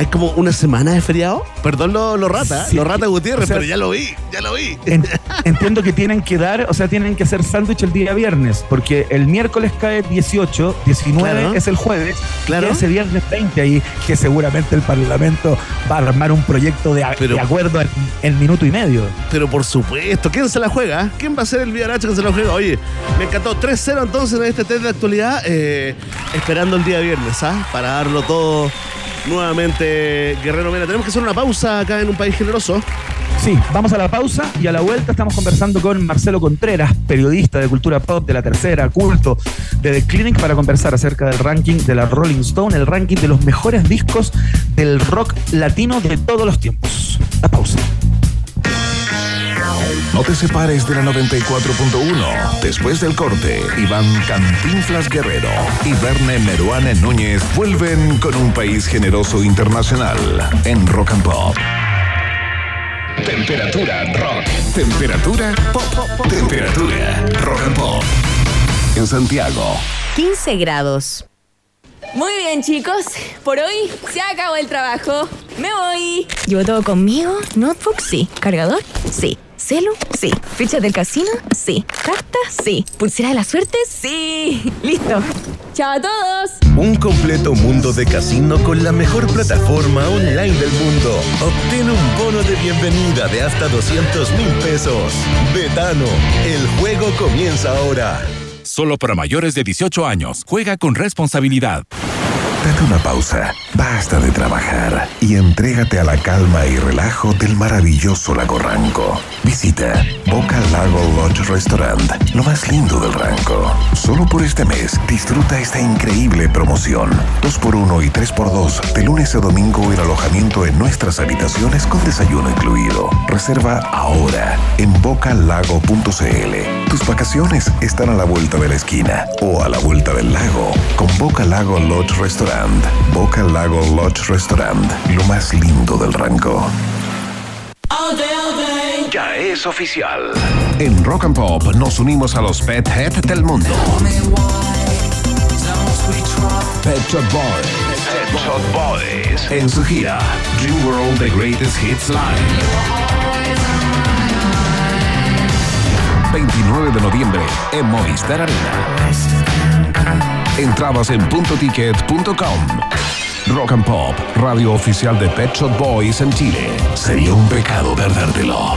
hay como una semana de feriado. Perdón lo, lo rata, Sí. lo rata Gutiérrez, O sea, pero ya lo vi, ya lo vi. En- entiendo que tienen que dar, o sea, tienen que hacer sándwich el día viernes, porque el miércoles cae 18, 19 Claro. es el jueves, Claro. ese viernes 20 ahí, que seguramente el Parlamento va a armar un proyecto de, a- Pero- de acuerdo en, en minuto y medio. Pero por supuesto, ¿quién se la juega? ¿Quién va a ser el Villaracho que se la juega? Oye, me encantó 3-0 entonces en este test de actualidad, eh, esperando el día viernes, ¿ah? Para darlo todo nuevamente, Guerrero Mena. Tenemos que hacer una pausa acá en un país generoso. Sí, vamos a la pausa y a la vuelta estamos conversando con Marcelo Contreras, periodista de cultura pop de la tercera, culto de The Clinic, para conversar acerca del ranking de la Rolling Stone, el ranking de los mejores discos del rock latino de todos los tiempos. La pausa. No te separes de la 94.1. Después del corte, Iván Cantinflas Guerrero y Verne Meruane Núñez vuelven con un país generoso internacional en Rock and Pop. Temperatura rock. Temperatura pop. pop, pop. Temperatura rock and pop. En Santiago, 15 grados. Muy bien, chicos. Por hoy se acabó el trabajo. Me voy. ¿Llevo todo conmigo? ¿Notebook? Sí. ¿Cargador? Sí. ¿Celu? Sí. ¿Fichas del casino? Sí. ¿Carta? Sí. ¿Pulsera de la suerte? Sí. Listo. ¡Chao a todos! Un completo mundo de casino con la mejor plataforma online del mundo. Obtén un bono de bienvenida de hasta 200 mil pesos. Betano, el juego comienza ahora. Solo para mayores de 18 años. Juega con responsabilidad. Date una pausa. Basta de trabajar y entrégate a la calma y relajo del maravilloso lago Ranco. Visita Boca Lago Lodge Restaurant, lo más lindo del Ranco. Solo por este mes disfruta esta increíble promoción. 2x1 y 3x2 de lunes a domingo el alojamiento en nuestras habitaciones con desayuno incluido. Reserva ahora en bocalago.cl. Tus vacaciones están a la vuelta de la esquina o a la vuelta del lago con Boca Lago Lodge Restaurant. Boca Lago Lodge Restaurant, lo más lindo del Ranco. Ya es oficial. En Rock and Pop nos unimos a los Pet Head del mundo. Pet Shop Boys. Pet Shop Boys. En su gira Dream World The Greatest Hits Live. 29 de noviembre en Movistar Arena. Entradas en puntoticket.com. Rock and Pop, radio oficial de Pet Shop Boys en Chile. Sería un pecado perdértelo.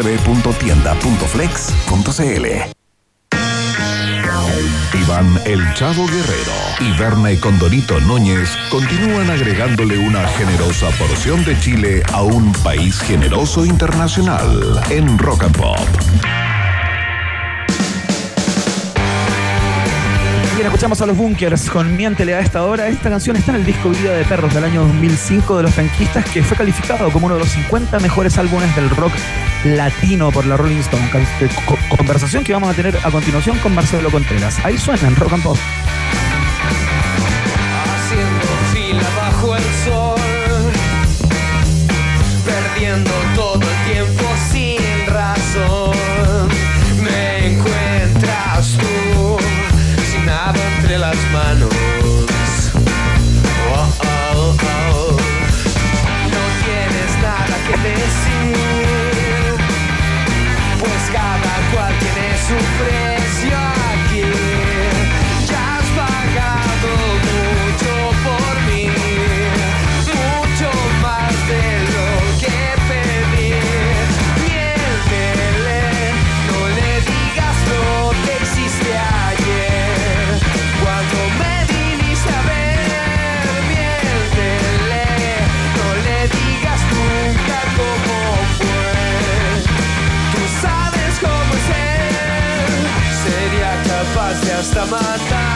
www.tienda.flex.cl. Iván El Chavo Guerrero y Berna y Condorito Núñez continúan agregándole una generosa porción de Chile a un país generoso internacional en Rock and Pop. Bien, escuchamos a los Bunkers con Miéntele a esta hora. Esta canción está en el disco Vida de Perros del año 2005 de los franquistas, que fue calificado como uno de los 50 mejores álbumes del rock latino por la Rolling Stone. Eh, co- Conversación que vamos a tener a continuación con Marcelo Contreras. Ahí suena en Rock and Pop. haciendo fila bajo el sol, perdiendo las manos. stamata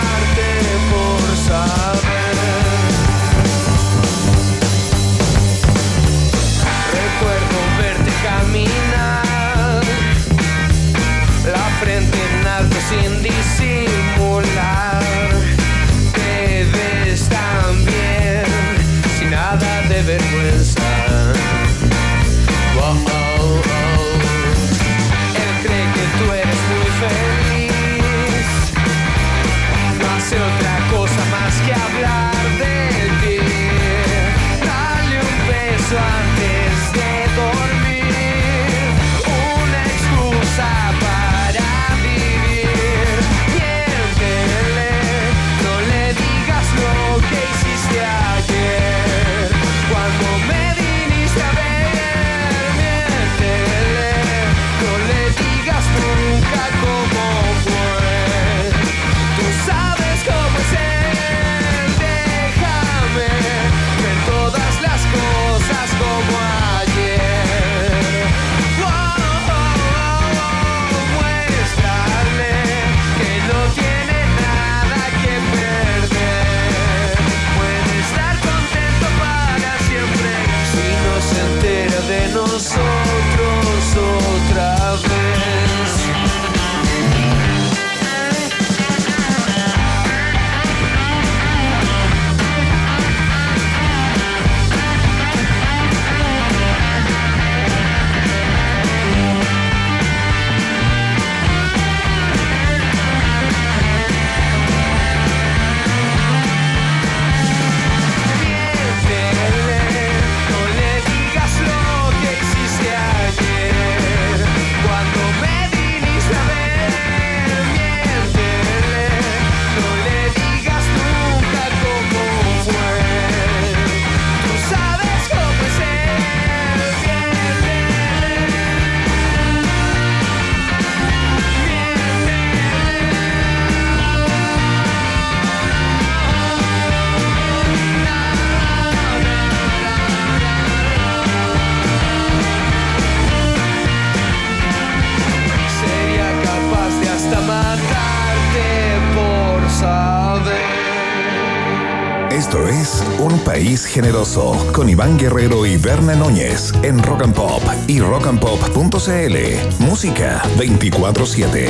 Esto es Un País Generoso con Iván Guerrero y Berna Núñez en Rock and Pop y rockandpop.cl. Música 24-7.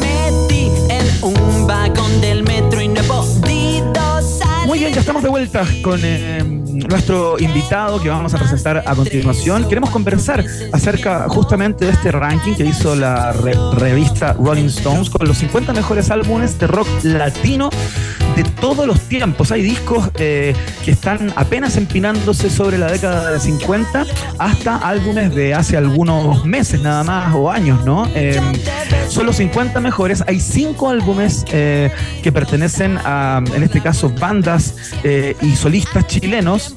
Me metí en un vagón del metro y no he podido salir. Muy bien, ya estamos de vuelta con eh, nuestro invitado que vamos a presentar a continuación. Queremos conversar acerca justamente de este ranking que hizo la re- revista Rolling Stones con los 50 mejores álbumes de rock latino de todos los tiempos. Hay discos eh, que están apenas empinándose sobre la década de 50 hasta álbumes de hace algunos meses nada más o años, ¿no? Son los 50 mejores. Hay cinco álbumes eh, que pertenecen a, en este caso, bandas eh, y solistas chilenos.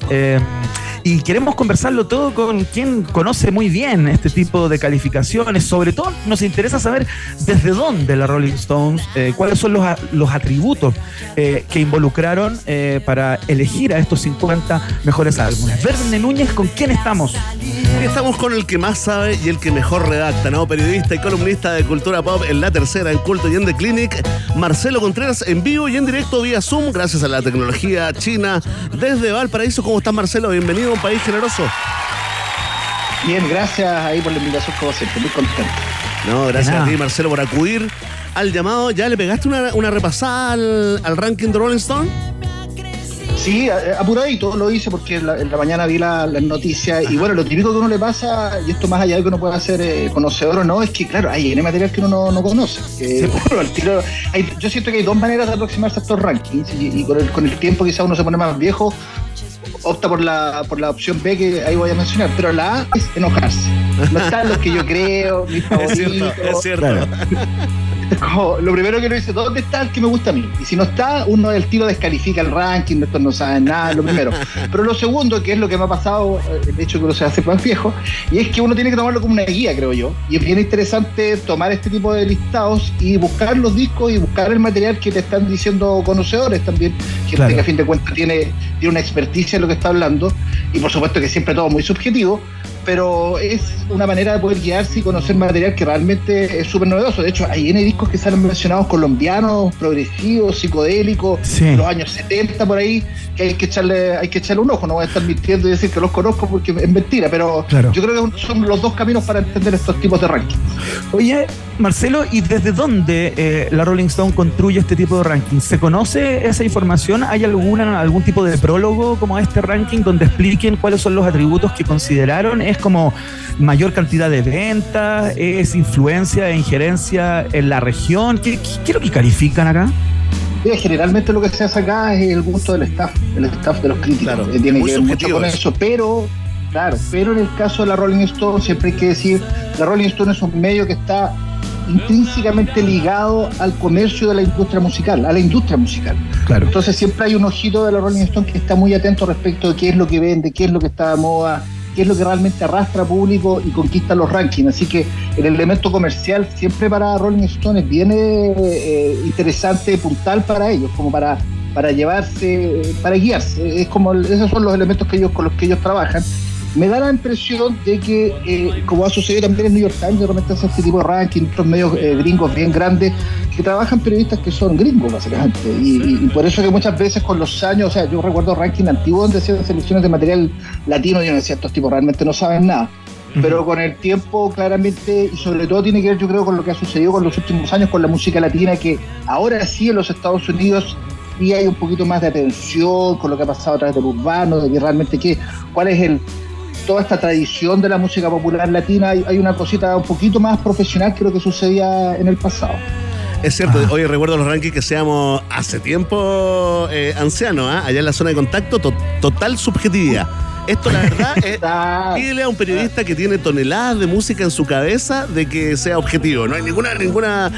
Y queremos conversarlo todo con quien conoce muy bien este tipo de calificaciones. Sobre todo nos interesa saber desde dónde la Rolling Stones, eh, cuáles son los, los atributos eh, que involucraron eh, para elegir a estos 50 mejores álbumes. Verne Núñez, ¿con quién estamos? Estamos con el que más sabe y el que mejor redacta, ¿no? Periodista y columnista de cultura pop en la tercera, en Culto y en The Clinic, Marcelo Contreras, en vivo y en directo vía Zoom, gracias a la tecnología china desde Valparaíso. ¿Cómo estás, Marcelo? Bienvenido un país generoso. Bien, gracias ahí por la invitación, como siempre, muy contento. No, gracias a ti, Marcelo, por acudir al llamado. ¿Ya le pegaste una, una repasada al, al ranking de Rolling Stone? Sí, a- apuradito lo hice porque en la, en la mañana vi la- las noticias y bueno, lo típico que uno le pasa, y esto más allá de que uno pueda ser eh, conocedor o no, es que claro, hay N material que uno no, no conoce. Eh, bueno, al tiro- hay- yo siento que hay dos maneras de aproximarse a estos rankings y, y con, el, con el tiempo quizá uno se pone más viejo, opta por la, por la opción B que ahí voy a mencionar, pero la A es enojarse. No están los que yo creo, mis Es favoritos. cierto, es cierto. como, lo primero que uno dice, ¿dónde está el que me gusta a mí? Y si no está, uno del tiro descalifica el ranking, estos no saben nada, lo primero. Pero lo segundo, que es lo que me ha pasado, eh, el hecho de que uno se hace más viejo, y es que uno tiene que tomarlo como una guía, creo yo. Y es bien interesante tomar este tipo de listados y buscar los discos y buscar el material que te están diciendo conocedores también, gente Claro. que a fin de cuentas tiene, tiene una experticia en lo que está hablando, y por supuesto que siempre todo muy subjetivo, pero es una manera de poder guiarse y conocer material que realmente es súper novedoso. De hecho, hay N discos que salen mencionados colombianos, progresivos, psicodélicos, Sí. los años 70 por ahí, que hay que echarle, hay que echarle un ojo. No voy a estar mintiendo y decir que los conozco porque es mentira, pero Claro. yo creo que son los dos caminos para entender estos tipos de rankings. Oye, Marcelo, ¿y desde dónde eh, la Rolling Stone construye este tipo de ranking? ¿Se conoce esa información? ¿Hay alguna, algún tipo de prólogo como este ranking donde expliquen cuáles son los atributos que consideraron? ¿Es como mayor cantidad de ventas? ¿Es influencia e injerencia en la región? ¿Qué, qué, qué es lo que califican acá? Mira, generalmente lo que se hace acá es el gusto del staff, el staff de los críticos. Claro, Eh, tiene que ver mucho con eso. eso, pero, claro, pero en el caso de la Rolling Stone, siempre hay que decir, la Rolling Stone es un medio que está intrínsecamente ligado al comercio de la industria musical, a la industria musical. Claro. Entonces siempre hay un ojito de la Rolling Stone que está muy atento respecto de qué es lo que vende, qué es lo que está de moda, qué es lo que realmente arrastra público y conquista los rankings. Así que el elemento comercial siempre para Rolling Stone es bien eh, interesante, puntal para ellos, como para, para llevarse, para guiarse. Es como esos son los elementos que ellos con los que ellos trabajan. Me da la impresión de que, eh, como ha sucedido también en New York Times, de repente hace este tipo de ranking, otros medios eh, gringos bien grandes, que trabajan periodistas que son gringos, básicamente. Y, y- y por eso que muchas veces con los años, o sea, yo recuerdo ranking antiguos donde hacían selecciones de material latino y yo decía, estos tipos realmente no saben nada. Pero con el tiempo, claramente, y sobre todo tiene que ver, yo creo, con lo que ha sucedido con los últimos años con la música latina, que ahora sí en los Estados Unidos sí hay un poquito más de atención con lo que ha pasado a través del urbano, de que realmente qué, cuál es el toda esta tradición de la música popular latina, hay, hay una cosita un poquito más profesional que lo que sucedía en el pasado. Es cierto, hoy recuerdo los rankings que seamos hace tiempo eh, ancianos, ¿ah? allá en la zona de contacto, to- total subjetividad. Esto, la verdad, es, pídele a un periodista que tiene toneladas de música en su cabeza de que sea objetivo. No hay ninguna, ninguna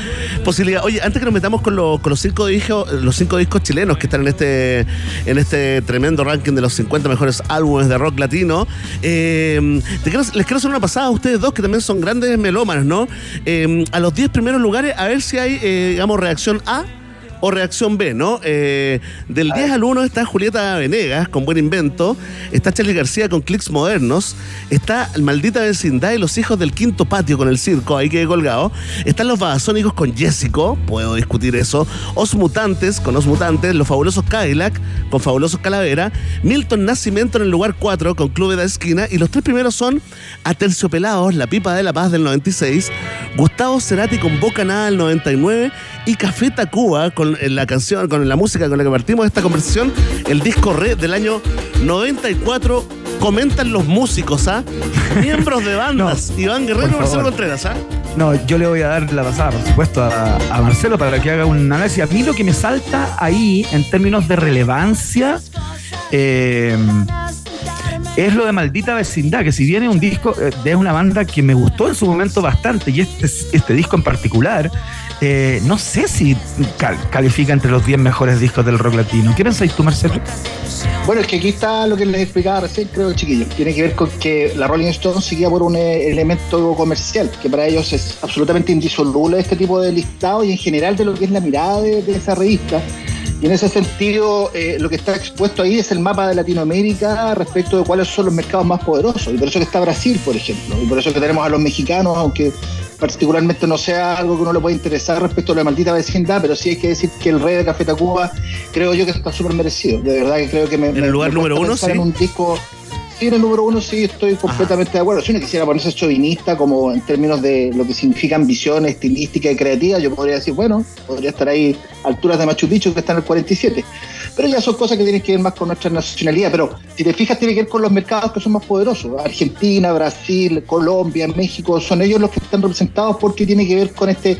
posibilidad. Oye, antes que nos metamos con, los- con los, cinco discos, los cinco discos chilenos que están en este, en este tremendo ranking de los 50 mejores álbumes de rock latino, eh, te quiero- les quiero hacer una pasada a ustedes dos, que también son grandes melómanos, ¿no? Eh, a los 10 primeros lugares, a ver si hay, eh, digamos, reacción A o reacción B, ¿no? Eh, del 10 al 1 está Julieta Venegas con Buen Invento, está Charlie García con Clics Modernos, está Maldita Vecindad y Los Hijos del Quinto Patio con el circo, ahí quedé colgado, están Los Babasónicos con Jessico, puedo discutir eso, Os Mutantes con Os Mutantes, Los Fabulosos Cadillac con Fabulosos Calavera, Milton Nacimiento en el lugar 4 con Club de la Esquina. Y los tres primeros son Aterciopelados, La Pipa de la Paz del 96, Gustavo Cerati con Boca Nada del 99 y Café Tacuba con con la canción, con la música con la que partimos esta conversación, el disco Re del año 94. Comentan los músicos, ¿ah? Miembros de bandas. Iván Guerrero y Marcelo. Contreras, ¿ah? No, yo le voy a dar la pasada, por supuesto, a, a Marcelo para que haga un análisis. A mí lo que me salta ahí, en términos de relevancia, eh, es lo de Maldita Vecindad, que si viene un disco, eh, es una banda que me gustó en su momento bastante, y este, este disco en particular, eh, no sé si cal- califica entre los 10 mejores discos del rock latino. ¿Qué pensáis tú, Marcelo? Bueno, es que aquí está lo que les explicaba recién, creo, chiquillos. Tiene que ver con que la Rolling Stone seguía por un eh, elemento comercial, que para ellos es absolutamente indisoluble este tipo de listado y en general de lo que es la mirada de esa revista. Y en ese sentido, eh, lo que está expuesto ahí es el mapa de Latinoamérica respecto de cuáles son los mercados más poderosos. Y por eso que está Brasil, por ejemplo. Y por eso que tenemos a los mexicanos, aunque particularmente no sea algo que uno le pueda interesar respecto a la maldita vecindad, pero sí hay que decir que el rey de Café Tacuba creo yo que está súper merecido. De verdad que creo que me, ¿En el lugar me número uno, sí? en un disco Sí, el número uno sí estoy completamente de acuerdo. Si uno quisiera ponerse chauvinista como en términos de lo que significa ambición estilística y creativa, yo podría decir, bueno, podría estar ahí a alturas de Machu Picchu que está en el 47. Pero ya son cosas que tienen que ver más con nuestra nacionalidad. Pero si te fijas, tiene que ver con los mercados que son más poderosos. Argentina, Brasil, Colombia, México, son ellos los que están representados porque tiene que ver con este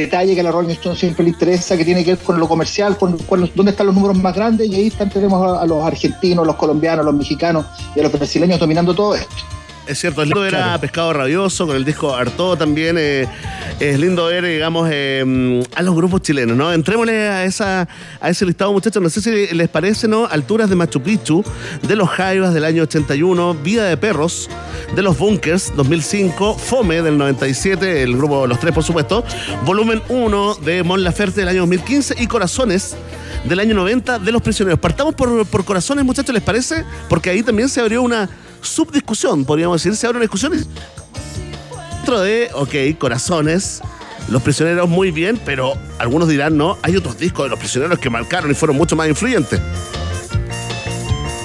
detalle que a la Rolling Stone siempre le interesa, que tiene que ver con lo comercial, con, con dónde están los números más grandes, y ahí están, tenemos a, a los argentinos, los colombianos, los mexicanos y a los brasileños dominando todo esto. Es cierto, es lindo ver a Pescado Rabioso con el disco Arto también. eh, es lindo ver, digamos, eh, a los grupos chilenos, ¿no? Entrémosle a, esa, a ese listado, muchachos. No sé si les parece, ¿no? Alturas de Machu Picchu, de los Jaivas del año 81, Vida de Perros, de los Bunkers 2005, Fome del 97, el grupo Los Tres, por supuesto, Volumen 1 de Mon Laferte del año 2015 y Corazones del año 90 de los prisioneros. Partamos por, por Corazones, muchachos, ¿les parece? Porque ahí también se abrió una subdiscusión, podríamos decir, se abren discusiones dentro de, ok, corazones, los prisioneros muy bien, pero algunos dirán, no, hay otros discos de los prisioneros que marcaron y fueron mucho más influyentes.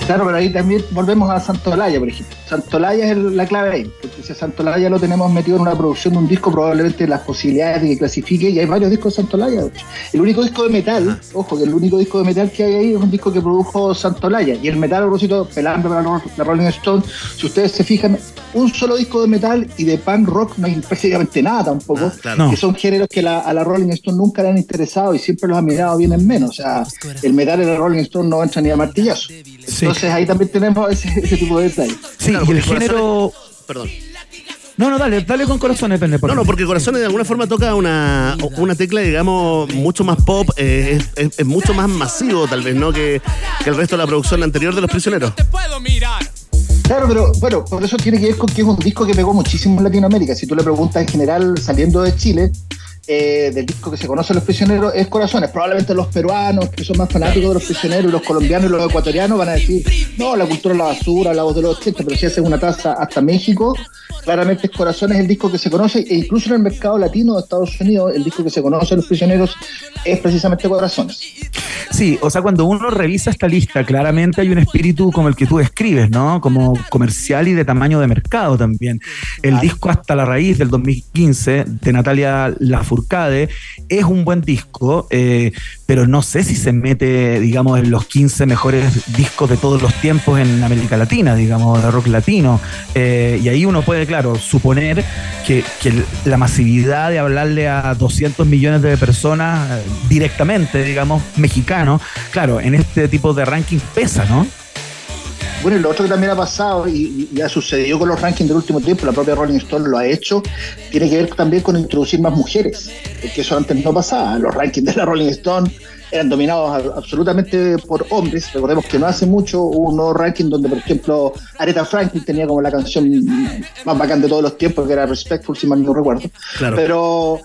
Claro, pero ahí también volvemos a Santolaya, por ejemplo. Santolaya es el- la clave ahí, porque si a Santolaya lo tenemos metido en una producción de un disco, probablemente las posibilidades de que clasifique, y hay varios discos de Santolaya. de. El único disco de metal, ojo, que el único disco de metal que hay ahí es un disco que produjo Santolaya, y el metal, a propósito, pelando para la Rolling Stone, si ustedes se fijan, un solo disco de metal y de punk rock no hay prácticamente nada tampoco, claro. que son géneros que la- a la Rolling Stone nunca le han interesado y siempre los han mirado bien en menos. O sea, el metal en la Rolling Stone no entra ni a martillazo. Entonces ahí también tenemos ese, ese tipo de detalles. Sí, Claro, y el Corazones- género. Perdón. No, no, dale, dale con corazones, depende. No, no, porque Corazones de alguna forma toca una, una tecla, digamos, mucho más pop, eh, es, es- es mucho más masivo tal vez, ¿no? Que, que el resto de la producción anterior de los prisioneros. Claro, pero bueno, por eso tiene que ver con que es un disco que pegó muchísimo en Latinoamérica. Si tú le preguntas en general, saliendo de Chile, eh, del disco que se conoce los prisioneros, es Corazones. Probablemente los peruanos, que son más fanáticos de los prisioneros, y los colombianos y los ecuatorianos van a decir, no, la cultura es la basura, la voz de los 80, pero si hacen una taza hasta México, claramente es Corazones el disco que se conoce, e incluso en el mercado latino de Estados Unidos, el disco que se conoce los prisioneros es precisamente Corazones. Sí, o sea, cuando uno revisa esta lista, claramente hay un espíritu como el que tú describes, ¿no? Como comercial y de tamaño de mercado también. El disco Hasta la Raíz del 2015 de Natalia Lafourcade es un buen disco, eh, pero no sé si se mete, digamos, en los 15 mejores discos de todos los tiempos en América Latina, digamos, de rock latino. Eh, y ahí uno puede, claro, suponer que, que la masividad de hablarle a 200 millones de personas eh, directamente, digamos, mexicanos, claro, en este tipo de ranking pesa, ¿no? Bueno, y lo otro que también ha pasado y, y ha sucedido con los rankings del último tiempo, la propia Rolling Stone lo ha hecho, tiene que ver también con introducir más mujeres, que eso antes no pasaba. Los rankings de la Rolling Stone eran dominados a- absolutamente por hombres. Recordemos que no hace mucho hubo un nuevo ranking donde, por ejemplo, Aretha Franklin tenía como la canción más bacán de todos los tiempos, que era Respectful, si mal no recuerdo. Claro. Pero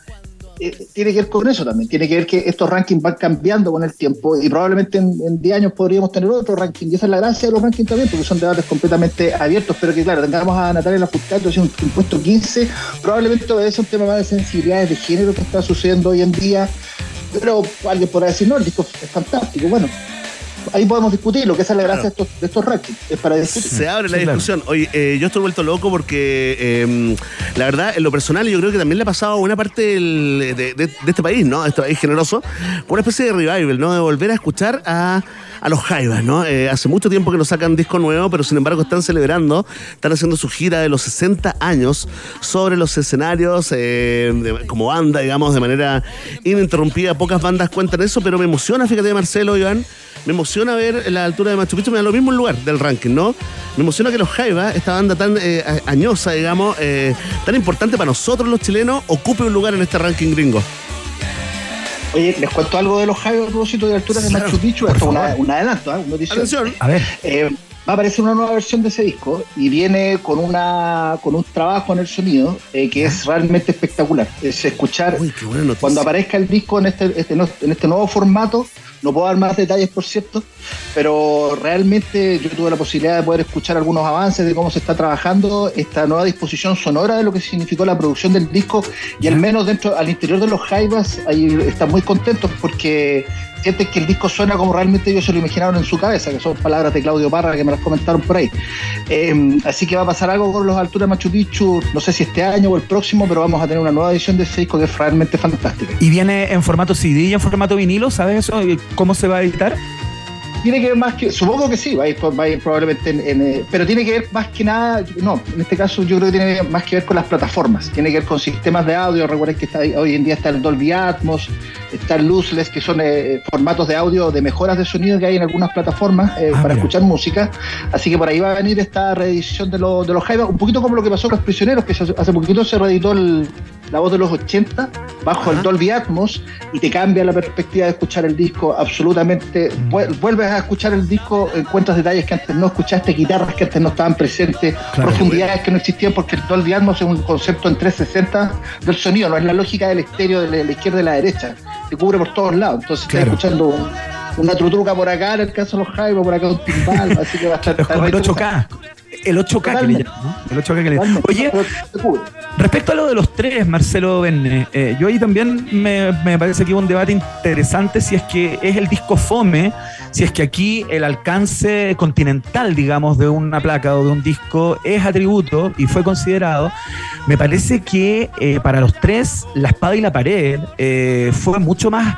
eh, tiene que ver con eso también, tiene que ver que estos rankings van cambiando con el tiempo y probablemente en, en 10 años podríamos tener otro ranking. Y esa es la gracia de los rankings también porque son debates completamente abiertos. Pero que claro, tengamos a Natalia Lafourcade un, un puesto 15 probablemente a un tema más de sensibilidades de género que está sucediendo hoy en día. Pero alguien podrá decir no, el disco es fantástico, bueno ahí podemos discutirlo, que esa es la gracia de, estos, de estos rankings, es para discutir. Se abre la Sí, claro. discusión. Oye, eh, yo estoy vuelto loco porque eh, la verdad, en lo personal, yo creo que también le ha pasado a buena parte del- de, de- de este país, ¿no? Este país generoso, una especie de revival, ¿no? De volver a escuchar a, a los Jaivas, ¿no? Eh, hace mucho tiempo que no sacan disco nuevo, pero sin embargo están celebrando, están haciendo su gira de los 60 años sobre los escenarios eh, de- como banda, digamos, de manera ininterrumpida. Pocas bandas cuentan eso, pero me emociona, fíjate, Marcelo, Iván. Me emociona ver la altura de Machu Picchu, me da lo mismo el lugar del ranking, ¿no? Me emociona que los Jaivas, esta banda tan eh, añosa, digamos, eh, tan importante para nosotros los chilenos, ocupe un lugar en este ranking gringo. Oye, les cuento algo de los Jaivas a propósito de altura de Machu Picchu, esto es una- un adelanto, ¿eh? una. Atención. A ver. Eh, va a aparecer una nueva versión de ese disco y viene con una con un trabajo en el sonido eh, que es realmente espectacular. Es escuchar Uy, cuando aparezca el disco en este, este en este nuevo formato. No puedo dar más detalles, por cierto, pero realmente yo tuve la posibilidad de poder escuchar algunos avances de cómo se está trabajando esta nueva disposición sonora de lo que significó la producción del disco y al menos dentro, al interior de los Jaivas, ahí están muy contentos porque sienten que el disco suena como realmente ellos se lo imaginaron en su cabeza, que son palabras de Claudio Parra que me las comentaron por ahí. Eh, así que va a pasar algo con los alturas Machu Picchu, no sé si este año o el próximo, pero vamos a tener una nueva edición de ese disco que es realmente fantástica. Y viene en formato CD y en formato vinilo, ¿sabes eso? ¿Cómo se va a editar? Tiene que ver más que, supongo que sí, va a ir, va a ir probablemente en, en, eh, pero tiene que ver más que nada, no, en este caso yo creo que tiene más que ver con las plataformas, tiene que ver con sistemas de audio, recuerden que está, hoy en día está el Dolby Atmos, está el Lossless, que son eh, formatos de audio de mejoras de sonido que hay en algunas plataformas eh, Ah, para mira. escuchar música, así que por ahí va a venir esta reedición de, los de los Jaivas, un poquito como lo que pasó con los prisioneros, que hace poquito se reeditó el- la voz de los 80 bajo el Dolby Atmos y te cambia la perspectiva de escuchar el disco absolutamente. Vuel- Vuelves a escuchar el disco, encuentras detalles que antes no escuchaste, guitarras que antes no estaban presentes, Claro. profundidades que no existían, porque el Dolby Atmos es un concepto en 360 del sonido, no es la lógica del estéreo de la, izquierda y la derecha, te cubre por todos lados. Entonces Claro. estás escuchando un- una trutruca por acá, en el caso de los Jaivas, por acá un timbal, así que va a estar. Es como el está 8K. El 8K que le llaman, ¿no? El 8K que le. Oye. Respecto a lo de los tres, Marcelo Benne, eh, yo ahí también me, me parece que hubo un debate interesante si es que es el disco Fome, si es que aquí el alcance continental, digamos, de una placa o de un disco es atributo y fue considerado. Me parece que eh, para los tres, La Espada y la Pared eh, fue mucho más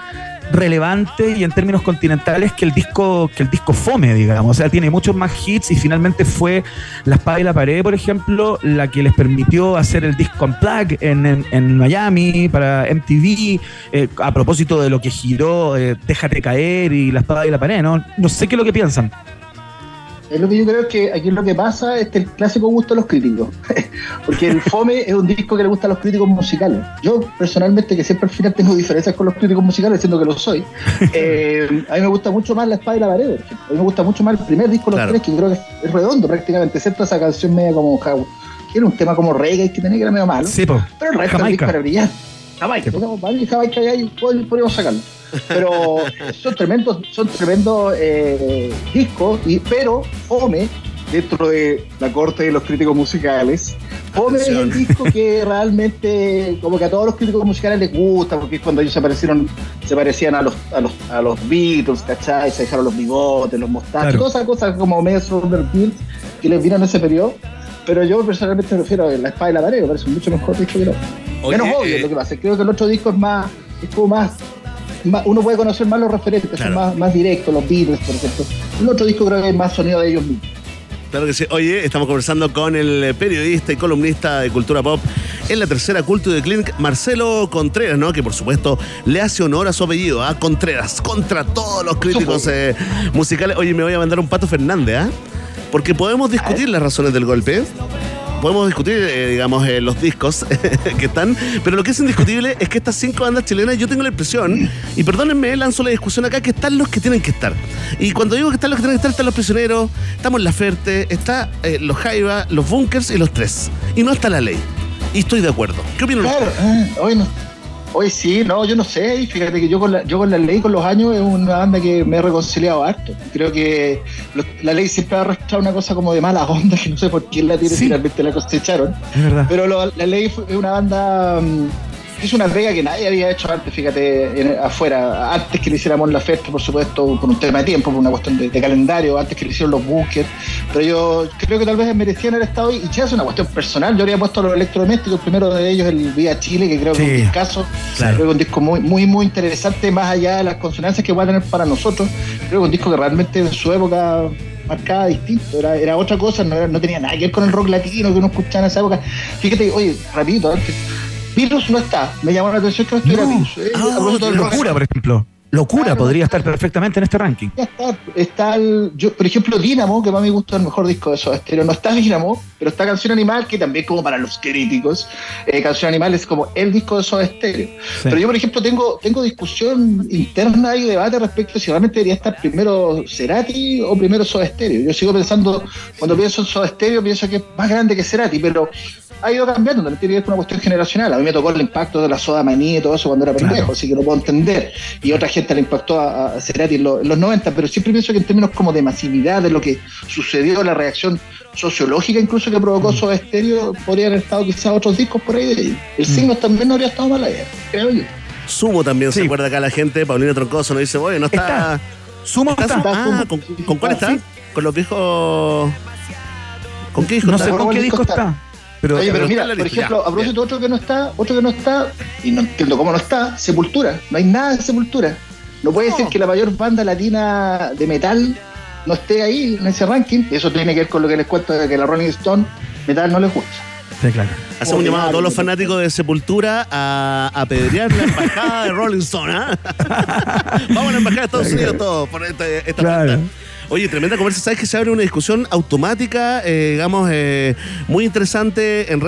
relevante y en términos continentales que el disco que el disco Fome, digamos, o sea, tiene muchos más hits y finalmente fue La Espada y la Pared, por ejemplo, la que les permitió hacer el disco Unplugged en, en, en Miami para MTV, eh, a propósito de lo que giró eh, Déjate caer y La Espada y la Pared, ¿no? No sé qué es lo que piensan. Es lo que yo creo que aquí lo que pasa es que el clásico gusto de los críticos. Porque el Fome es un disco que le gusta a los críticos musicales. Yo, personalmente, que siempre al final tengo diferencias con los críticos musicales, siendo que lo soy, eh, a mí me gusta mucho más La Espada y la Pared. A mí me gusta mucho más el primer disco de los Claro. tres, que creo que es redondo prácticamente, excepto esa canción media como que era un tema como reggae que tenía que era medio malo. Sí, po. Pero el resto del disco era brillante. Jamaica, ahí pod- podríamos sacarlo. Pero son tremendos, son tremendos eh, discos, y, pero Fome, dentro de la corte de los críticos musicales, Fome es el Atención. disco que realmente, como que a todos los críticos musicales les gusta, porque es cuando ellos se parecieron, se parecían a los, a los, a los Beatles, ¿cachai? Se dejaron los bigotes, los mostachos, Claro. todas esas cosas como medio Beatles que les vieron en ese periodo. Pero yo personalmente me refiero a La Espada y la Pared, me parece un mucho mejor disco que el otro. Menos obvio eh, lo que pasa. Creo que el otro disco es más, es como más- uno puede conocer más los referentes, Claro. son más, más directos, los Beatles, por ejemplo. El otro disco creo que es más sonido de ellos mismos. Claro que sí. Oye, estamos conversando con el periodista y columnista de cultura pop en la tercera Culto de Clinic, Marcelo Contreras, ¿no? Que por supuesto le hace honor a su apellido, a Contreras, contra todos los críticos eh, musicales. Oye, me voy a mandar un pato Fernández, ¿ah? Porque podemos discutir las razones del golpe. Podemos discutir, eh, digamos, eh, los discos que están, pero lo que es indiscutible es que estas cinco bandas chilenas, yo tengo la impresión, y perdónenme, lanzo la discusión acá, que están los que tienen que estar. Y cuando digo que están los que tienen que estar, están los prisioneros, estamos La Ferte, está eh, los Jaiba, los Bunkers y los tres. Y no está la ley. Y estoy de acuerdo. ¿Qué opinan Claro, ustedes? ah, hoy no. Hoy sí, no, yo no sé, y fíjate que yo con la, yo con la ley con los años es una banda que me he reconciliado harto. Creo que lo- la ley siempre ha arrastrado una cosa como de mala onda, que no sé por quién la tiene, Sí. finalmente la cosecharon. Es verdad. Pero lo- la ley fue- es una banda mm, hizo una pega que nadie había hecho antes, fíjate, en- afuera. Antes que le hiciéramos la fiesta, por supuesto, por un tema de tiempo, por una cuestión de, de calendario, antes que le hicieron los bunkers. Pero yo creo que tal vez merecían haber estado ahí. Y ya es una cuestión personal. Yo habría puesto los electrodomésticos, el primero de ellos, el Vía Chile, que creo que es un Sí, discazo. claro. Creo que un disco muy, muy, muy interesante, más allá de las consonancias que va a tener para nosotros. Creo que un disco que realmente en su época marcaba distinto, era, era otra cosa, no, no tenía nada que ver con el rock latino que uno escuchaba en esa época. Fíjate, oye, rapidito, antes, Virus no está, me llamó la atención que no estuviera No. Virus. eh, Ah, locura, por ejemplo. Locura Claro. podría estar perfectamente en este ranking. Ya está, está el, yo, por ejemplo, Dynamo, que para mí gusta el mejor disco de Soda Stereo. No está Dynamo, pero está Canción Animal, que también como para los críticos, eh, Canción Animal es como el disco de Soda Stereo. Pero yo, por ejemplo, tengo, tengo discusión interna y debate respecto a si realmente debería estar primero Cerati o primero Soda Stereo. Yo sigo pensando, cuando pienso en Soda Stereo, pienso que es más grande que Cerati, pero ha ido cambiando, también tiene que ver con una cuestión generacional. A mí me tocó el impacto de la soda manía y todo eso cuando era pendejo, Claro. así que lo puedo entender. Y otra gente le impactó a, a Cerati en, lo- en los 90, pero siempre pienso que en términos como de masividad, de lo que sucedió, la reacción sociológica incluso que provocó Mm. Soda Stereo, podrían haber estado quizás otros discos por ahí. El signo también no habría estado mal ahí, creo yo. Sumo también, se acuerda acá la gente. Paulino Troncoso nos dice, oye, no está. Está. Sumo ¿Está está. Sumo? Está Ah, Sumo. ¿con, cuál está, está? sí. ¿Con los viejos. ¿Con qué disco No está? sé ¿Cuál con qué disco disco está? Pero, Oye, pero mira, por ejemplo, ya, a propósito, otro que no está, otro que no está, y no entiendo cómo no está, Sepultura. No hay nada de Sepultura. No puede ser que la mayor banda latina de metal no esté ahí en ese ranking. Eso tiene que ver con lo que les cuento de que la Rolling Stone metal no les gusta. Sí, claro. Hacemos un llamado a todos los fanáticos de Sepultura a apedrear la embajada de Rolling Stone. ¿ah? Vamos a la embajada de Estados Unidos todos por esta, esta Claro. Oye, tremenda conversa. ¿Sabes que se abre una discusión automática, eh, digamos, eh, muy interesante en